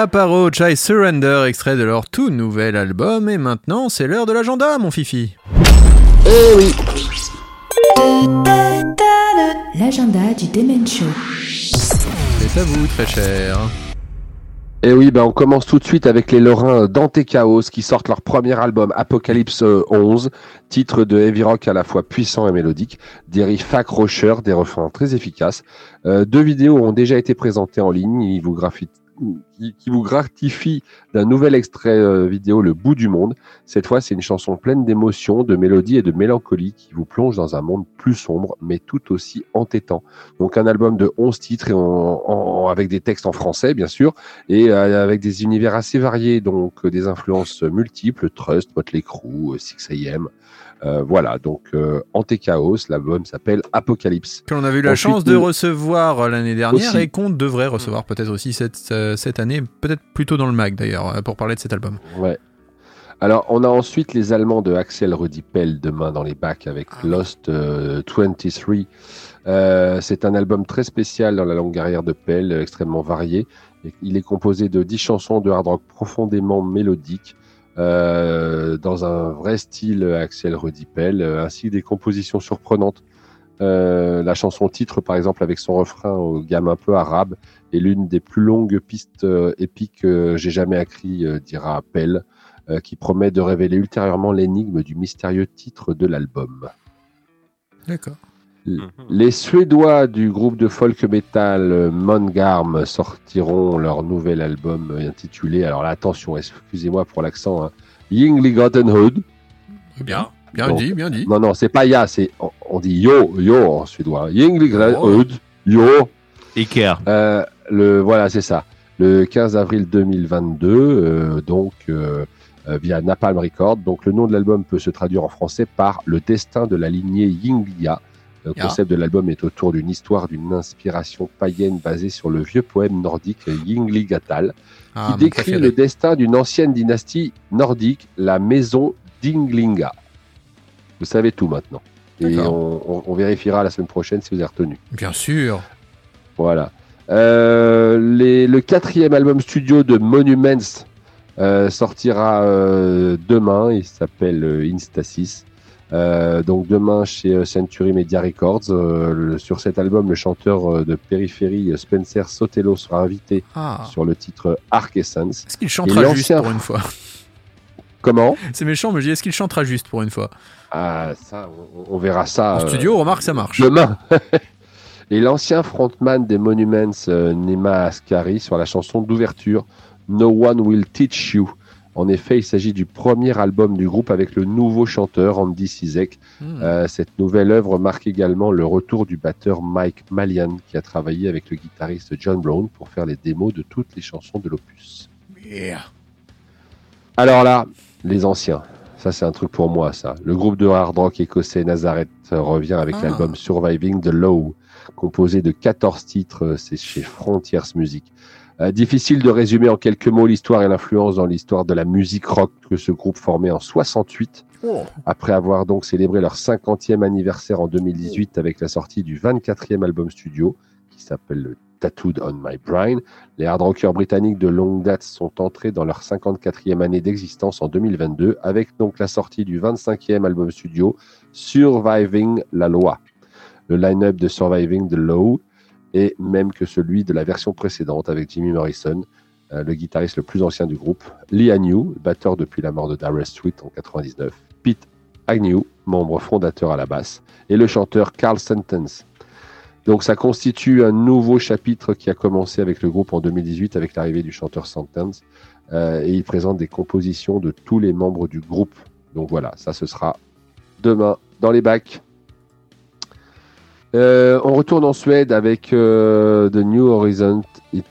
Papa Roach, I Surrender, extrait de leur tout nouvel album. Et maintenant, c'est l'heure de l'agenda, mon fifi. Eh oui. L'agenda du Demen Show. C'est à vous, très cher. Et oui, ben on commence tout de suite avec les Lorrains Dante Chaos qui sortent leur premier album Apocalypse 11, titre de heavy rock à la fois puissant et mélodique, des riffs accrocheurs, des refrains très efficaces. Euh, deux vidéos ont déjà été présentées en ligne, ils vous graphit- qui, vous gratifient d'un nouvel extrait euh, vidéo Le bout du monde. Cette fois, c'est une chanson pleine d'émotions, de mélodie et de mélancolie qui vous plonge dans un monde plus sombre, mais tout aussi entêtant. Donc un album de 11 titres et avec des textes en français, bien sûr, et euh, avec des univers assez variés, donc euh, des influences multiples, Trust, Motley Crue, euh, 6am. Euh, voilà, donc euh, Antéchaos, l'album s'appelle Apocalypse. Que l'on avait eu la Ensuite, chance de recevoir euh, l'année dernière Aussi. et qu'on devrait recevoir peut-être aussi cette, euh, cette année, peut-être plutôt dans le mag d'ailleurs, pour parler de cet album. Ouais. Alors, on a ensuite les Allemands de Axel Rudipel demain dans les bacs avec Lost euh, 23. Euh, c'est un album très spécial dans la longue carrière de Pell, extrêmement varié. Il est composé de 10 chansons de hard rock profondément mélodiques, euh, dans un vrai style Axel Rudipel, euh, ainsi que des compositions surprenantes. Euh, la chanson titre, par exemple, avec son refrain aux gammes un peu arabe, est l'une des plus longues pistes euh, épiques que j'ai jamais écrit, euh, dira Pell, euh, qui promet de révéler ultérieurement l'énigme du mystérieux titre de l'album. D'accord. Les Suédois du groupe de folk metal euh, Mongarm sortiront leur nouvel album euh, intitulé, alors là attention, excusez-moi pour l'accent, hein, Yingli Hood. Bien, bien Donc, dit, bien dit. Non, non, c'est pas ya, c'est on, on dit yo, yo en suédois. Yingli Hood, yo. Iker. Euh, le, voilà, c'est ça. Le 15 avril 2022, euh, donc euh, via Napalm Records. Donc le nom de l'album peut se traduire en français par Le destin de la lignée Yinglia. Le concept de l'album est autour d'une histoire d'une inspiration païenne basée sur le vieux poème nordique Yingligatal, Ah, qui décrit le destin d'une ancienne dynastie nordique, la maison d'Inglinga. Vous savez tout maintenant. Et on, on- on vérifiera la semaine prochaine si vous avez retenu. Bien sûr. Voilà. Euh, les- le quatrième album studio de Monuments euh, sortira euh, demain. Il s'appelle Instasis. Euh, donc demain chez euh, Century Media Records. Euh, le- sur cet album, le chanteur de Périphérie, Spencer Sotelo, sera invité Ah. sur le titre Arc Essence. Est-ce qu'il Et chantera juste pour une fois Comment? C'est méchant, mais je dis est-ce qu'il chantera juste pour une fois? Ah, ça, on, on verra ça. En euh, studio, remarque, ça marche. Demain. Et l'ancien frontman des Monuments, Nima Ascari, sur la chanson d'ouverture No One Will Teach You. En effet, il s'agit du premier album du groupe avec le nouveau chanteur Andy Sizek. Hmm. Euh, cette nouvelle œuvre marque également le retour du batteur Mike Malian, qui a travaillé avec le guitariste John Brown pour faire les démos de toutes les chansons de l'opus. Yeah. Alors là, les anciens. Ça, c'est un truc pour moi, ça. Le groupe de hard rock écossais Nazareth revient avec Ah. l'album Surviving the Low, composé de 14 titres. euh, C'est chez Frontiers Music. Euh, difficile de résumer en quelques mots l'histoire et l'influence dans l'histoire de la musique rock que ce groupe formé en 68, Oh. après avoir donc célébré leur 50e anniversaire en 2018 avec la sortie du 24e album studio, qui s'appelle le Tattooed on My Brain. Les hard rockers britanniques de longue date sont entrés dans leur 54e année d'existence en 2022 avec donc la sortie du 25e album studio Surviving la loi. Le line-up de Surviving the Law est même que celui de la version précédente avec Jimmy Morrison, euh, le guitariste le plus ancien du groupe, Lee Agnew, batteur depuis la mort de Darrell Street en 99, Pete Agnew, membre fondateur à la basse, et le chanteur Carl Sentence. Donc ça constitue un nouveau chapitre qui a commencé avec le groupe en 2018 avec l'arrivée du chanteur Sentence euh, et il présente des compositions de tous les membres du groupe. Donc voilà, ça ce sera demain dans les bacs. Euh, on retourne en Suède avec euh, The New Horizon,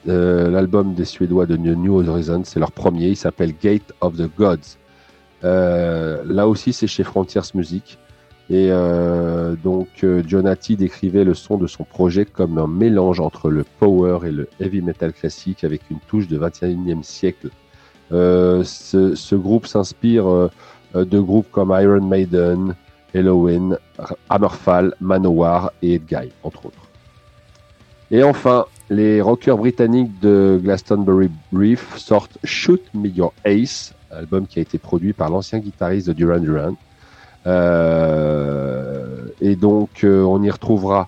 euh, l'album des Suédois de New Horizon, c'est leur premier, il s'appelle Gate of the Gods. Euh, là aussi c'est chez Frontiers Music. Et euh, donc euh, Jonati décrivait le son de son projet comme un mélange entre le power et le heavy metal classique avec une touche de 21e siècle. Ce, ce groupe s'inspire de groupes comme Iron Maiden, Halloween, Hammerfall, Manowar et Edguy, entre autres. Et enfin, les rockers britanniques de Glastonbury Reef sortent Shoot Me Your Ace, album qui a été produit par l'ancien guitariste de Duran Duran. Euh, et donc, euh, on y retrouvera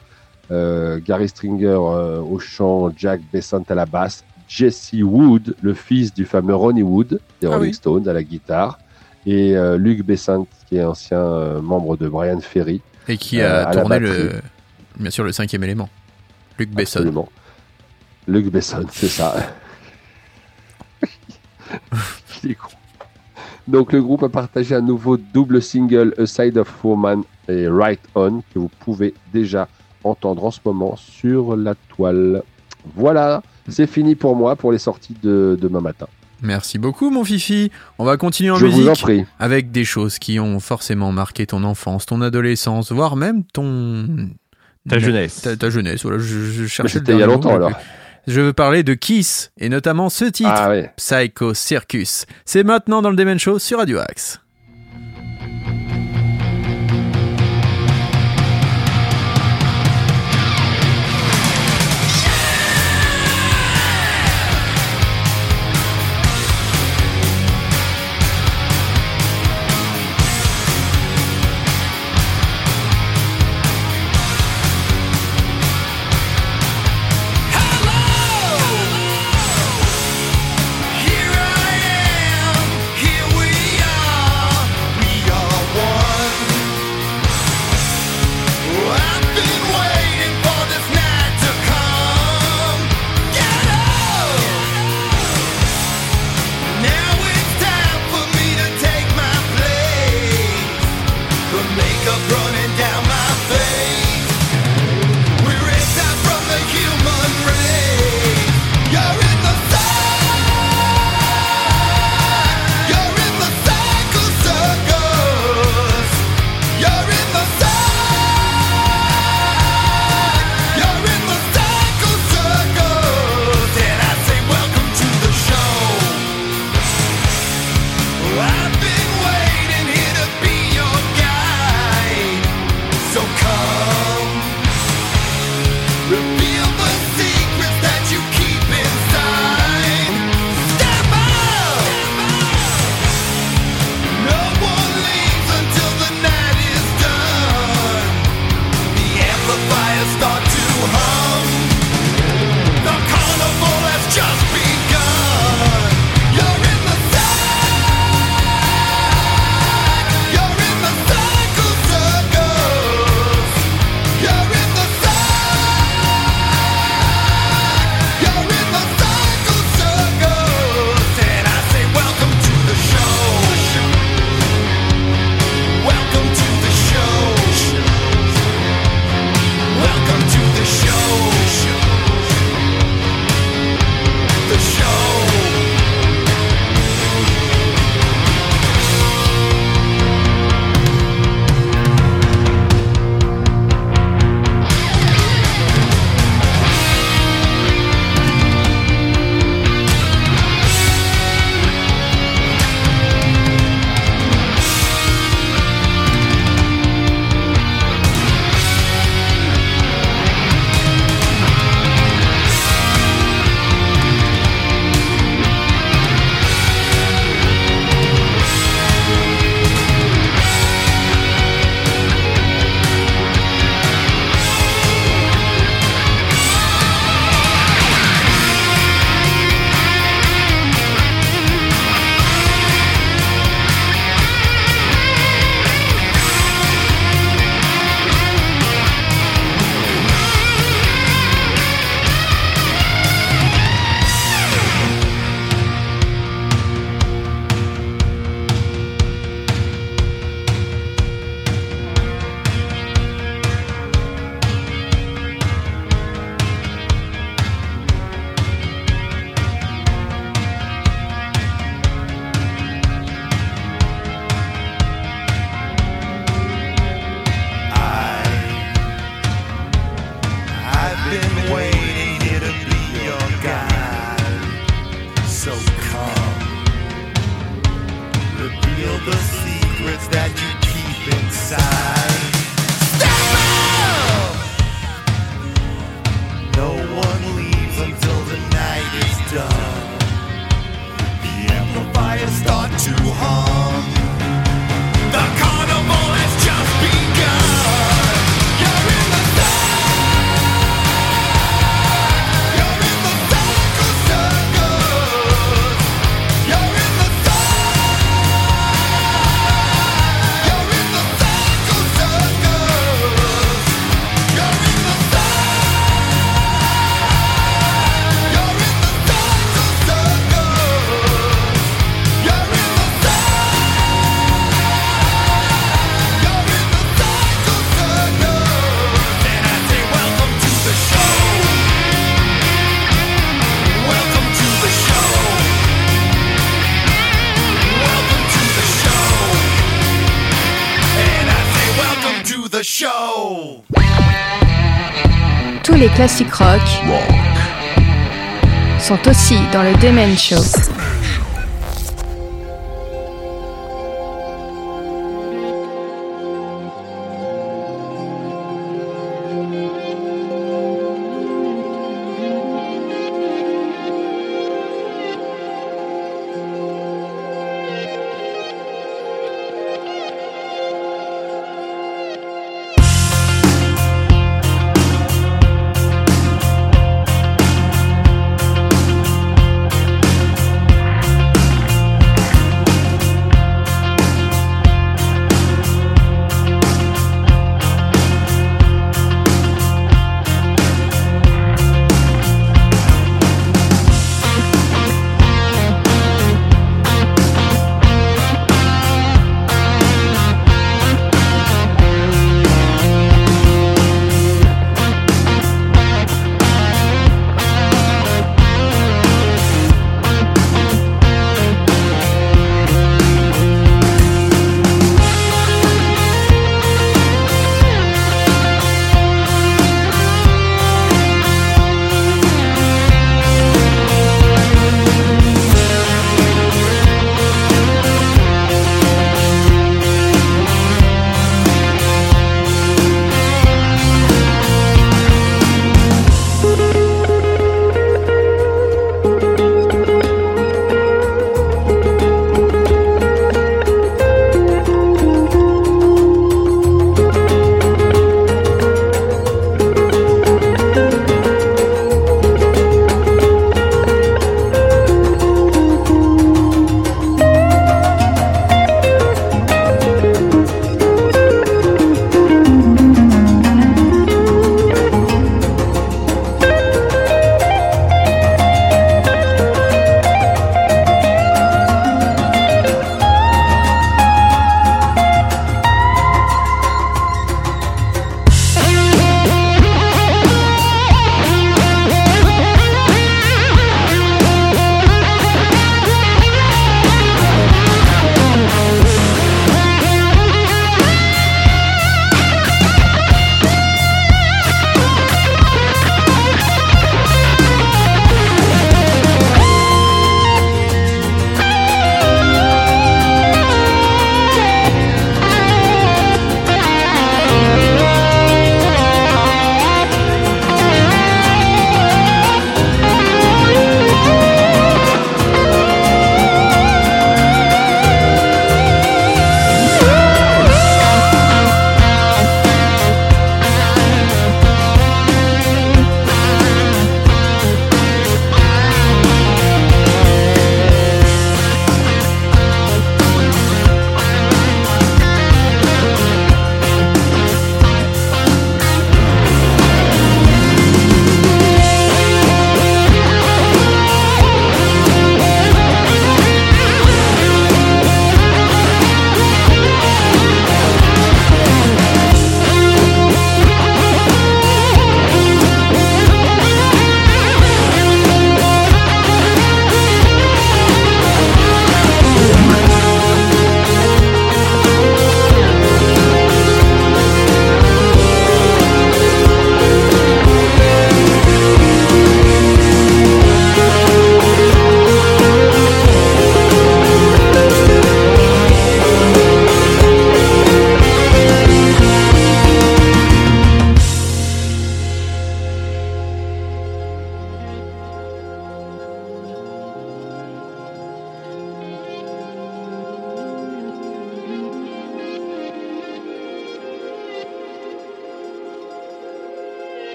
euh, Gary Stringer au chant, Jack Besant à la basse, Jesse Wood, le fils du fameux Ronnie Wood des Ah Rolling oui. Stones à la guitare, et euh, Luc Besant, qui est ancien euh, membre de Brian Ferry. Et qui euh, a la tourné le, bien sûr le cinquième élément. Luc Besson. Absolument. Luc Besson, c'est ça. Il est con. Donc le groupe a partagé un nouveau double single A Side of Woman et Right On que vous pouvez déjà entendre en ce moment sur la toile. Voilà, c'est fini pour moi pour les sorties de demain matin. Merci beaucoup, mon Fifi. On va continuer en Je vous musique en prie. avec des choses qui ont forcément marqué ton enfance, ton adolescence, voire même ton Ta jeunesse. Ta, ta jeunesse. Voilà, je, je cherchais. c'était il y a longtemps, mot, alors. Je veux parler de Kiss et notamment ce titre, Ah ouais. Psycho Circus. C'est maintenant dans le Demen Show sur Radio Axe. Les classiques rock sont aussi dans le Demen Show.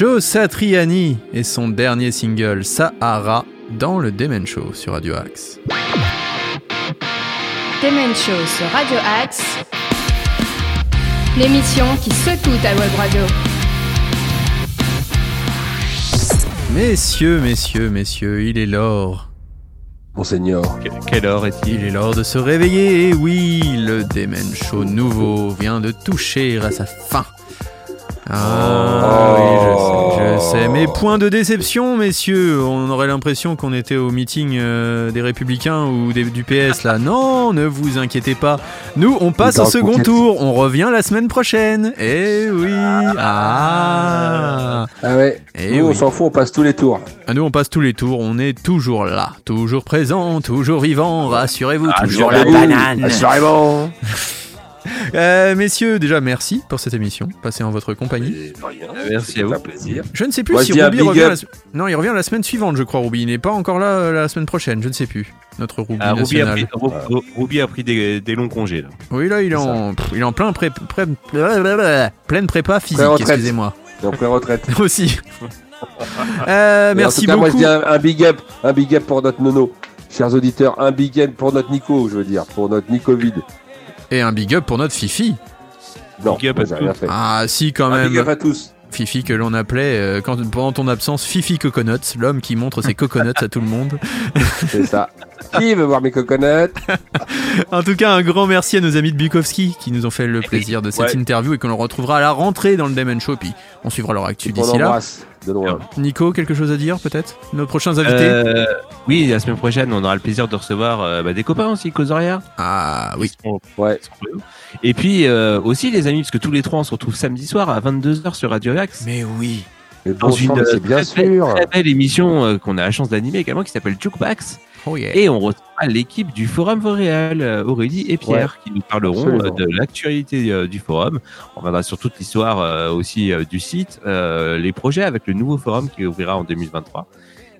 Joe Satriani et son dernier single Sahara dans le Demen Show sur Radio Axe. Demen Show sur Radio Axe. L'émission qui secoue ta web radio. Messieurs, messieurs, messieurs, il est l'heure. Monseigneur. Quelle heure est-il? Il est l'heure de se réveiller. Et oui, le Demen Show nouveau vient de toucher à sa fin. Je sais. Mais point de déception, messieurs. On aurait l'impression qu'on était au meeting euh, des Républicains ou des- du PS là. Non, ne vous inquiétez pas. Nous, on passe au second tour. On revient la semaine prochaine. Eh oui. Ah. Ah ouais. Eh Nous, on s'en fout, on passe tous les tours. Ah, Nous, on passe tous les tours. On est toujours là, toujours présent, toujours vivant. Rassurez-vous, Ah, toujours la banane. Assurément. Euh, messieurs, déjà merci pour cette émission, passée en votre compagnie. Merci à vous. Un plaisir. Je ne sais plus Moi, si Ruby revient. La... Non, il revient la semaine suivante, je crois. Ruby, il n'est pas encore là euh, la semaine prochaine. Je ne sais plus. Notre Ruby Ah, Ruby, a pris, Ru- Ruby a pris des, des longs congés. Là. Oui, là, il est en, pff, il est en plein pré... pré- blablabla. pleine prépa physique. Excusez-moi. Et en pré-retraite. Aussi. Euh, Et en merci tout cas, beaucoup. Moi, je dis un, un big up, un big up pour notre nono. Chers auditeurs, un big up pour notre Nico, je veux dire, pour notre Nicovid. Et un big up pour notre Fifi. Non, Big up à rien fait. Ah, si, quand Un même. big up à tous. Fifi que l'on appelait euh, quand, pendant ton absence Fifi Coconuts, l'homme qui montre ses coconuts à tout le monde. C'est ça. Qui veut voir mes coconuts? En tout cas, un grand merci à nos amis de Bukowski qui nous ont fait le plaisir de cette Ouais. interview et qu'on le retrouvera à la rentrée dans le Demon Show. Puis on suivra leur actu d'ici là. embrasse de loin. Nico, quelque chose à dire peut-être? Nos prochains invités? Euh, oui, la semaine prochaine, on aura le plaisir de recevoir euh, bah, des copains aussi, Cause Horaire. Ah oui. Ouais. Et puis euh, aussi les amis, parce que tous les trois on se retrouve samedi soir à 22h sur Radio Axe. Mais oui. Mais Dans bon une euh, bien très, belle- sûr. très belle émission euh, qu'on a la chance d'animer également qui s'appelle Jukebox. Oh yeah. Et on l'équipe du Forum Vauréal, euh, Aurélie et Pierre, qui nous parleront absolument. euh, de l'actualité euh, du forum. On reviendra sur toute l'histoire aussi du site, les projets avec le nouveau forum qui ouvrira en 2023.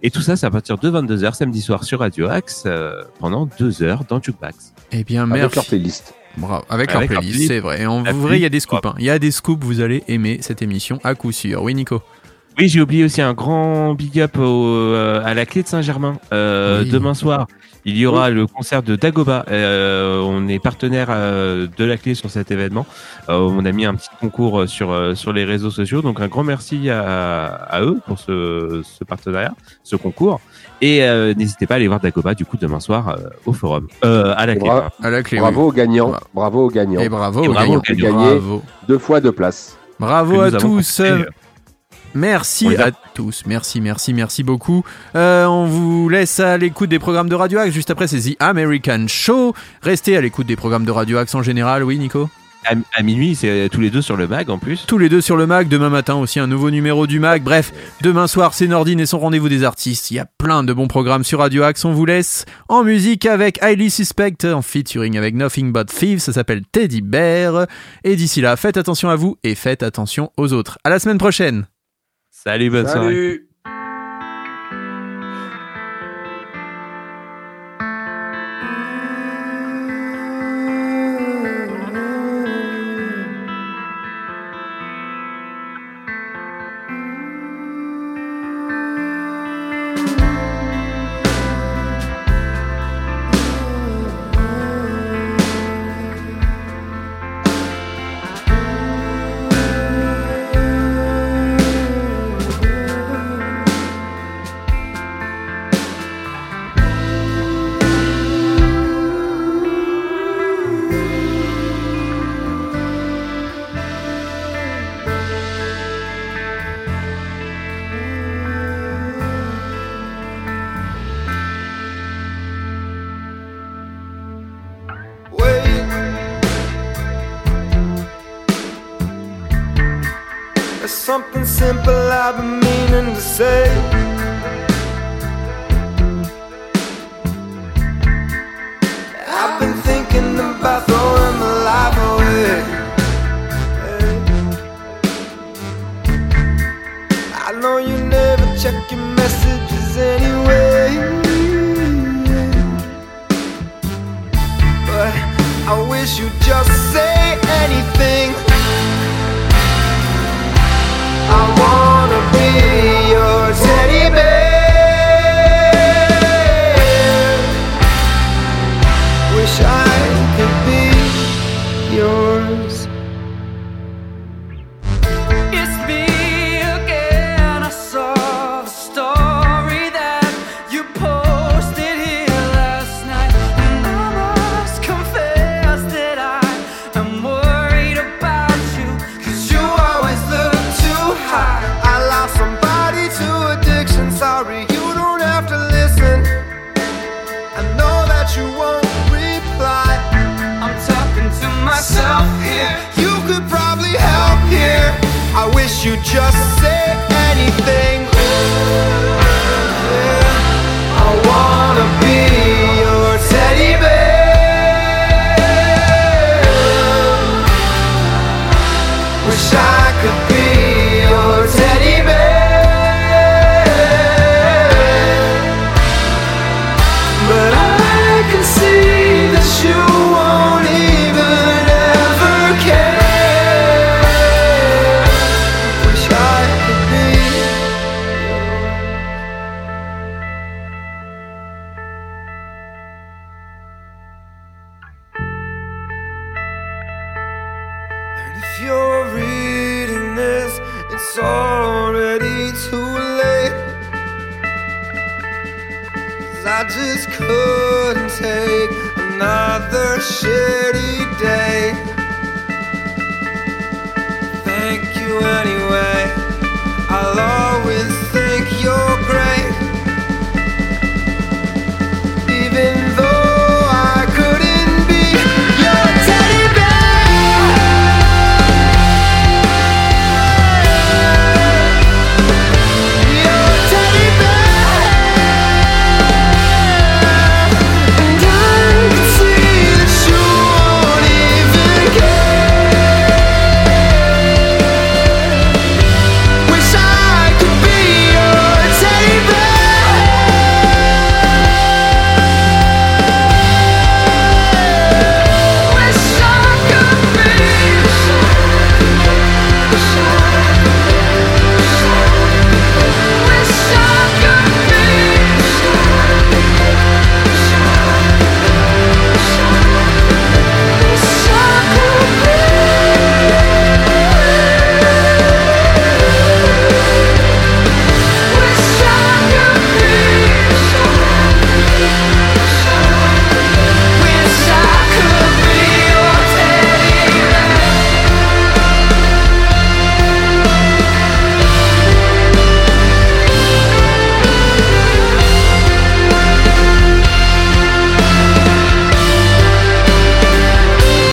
Et tout ça, c'est à partir de 22h samedi soir sur Radio Axe euh, pendant deux heures dans Jukebox. Eh bien, Avec merci. leur playlist. Bravo. Avec, leur Avec leur playlist, c'est vrai. Et en vrai, il y a des scoops. hein. Il y a des scoops, vous allez aimer cette émission à coup sûr. Oui, Nico. Oui, j'ai oublié aussi un grand big up au, euh, à la clé de Saint-Germain. Euh, Oui. Demain soir, il y aura le concert de Dagoba. Euh, on est partenaire euh, de la clé sur cet événement. Euh, on a mis un petit concours sur euh, sur les réseaux sociaux. Donc un grand merci à, à eux pour ce, ce partenariat, ce concours. Et euh, n'hésitez pas à aller voir Dagoba du coup demain soir euh, au forum, euh, à la clé. Bra- À la clé. Bravo aux gagnants. Bravo. Bravo aux gagnants. Et bravo Et aux bravo gagnants. aux gagnants. Bravo. Deux fois deux places. Bravo à tous. Merci à tous. Merci, merci, merci beaucoup. Euh, on vous laisse à l'écoute des programmes de Radio Axe. Juste après, c'est The American Show. Restez à l'écoute des programmes de Radio Axe en général. Oui, Nico? À, à minuit, c'est tous les deux sur le mag en plus. Tous les deux sur le Mag. Demain matin aussi, un nouveau numéro du Mag. Bref, demain soir, c'est Nordine et son rendez-vous des artistes. Il y a plein de bons programmes sur Radio Axe. On vous laisse en musique avec Highly Suspect en featuring avec Nothing But Thieves. Ça s'appelle Teddy Bear. Et d'ici là, faites attention à vous et faites attention aux autres. À la semaine prochaine. Salut, bonne. Something simple I've been meaning to say. I've been thinking about throwing my life away. I know you never check your messages anyway. But I wish you'd just you just say anything?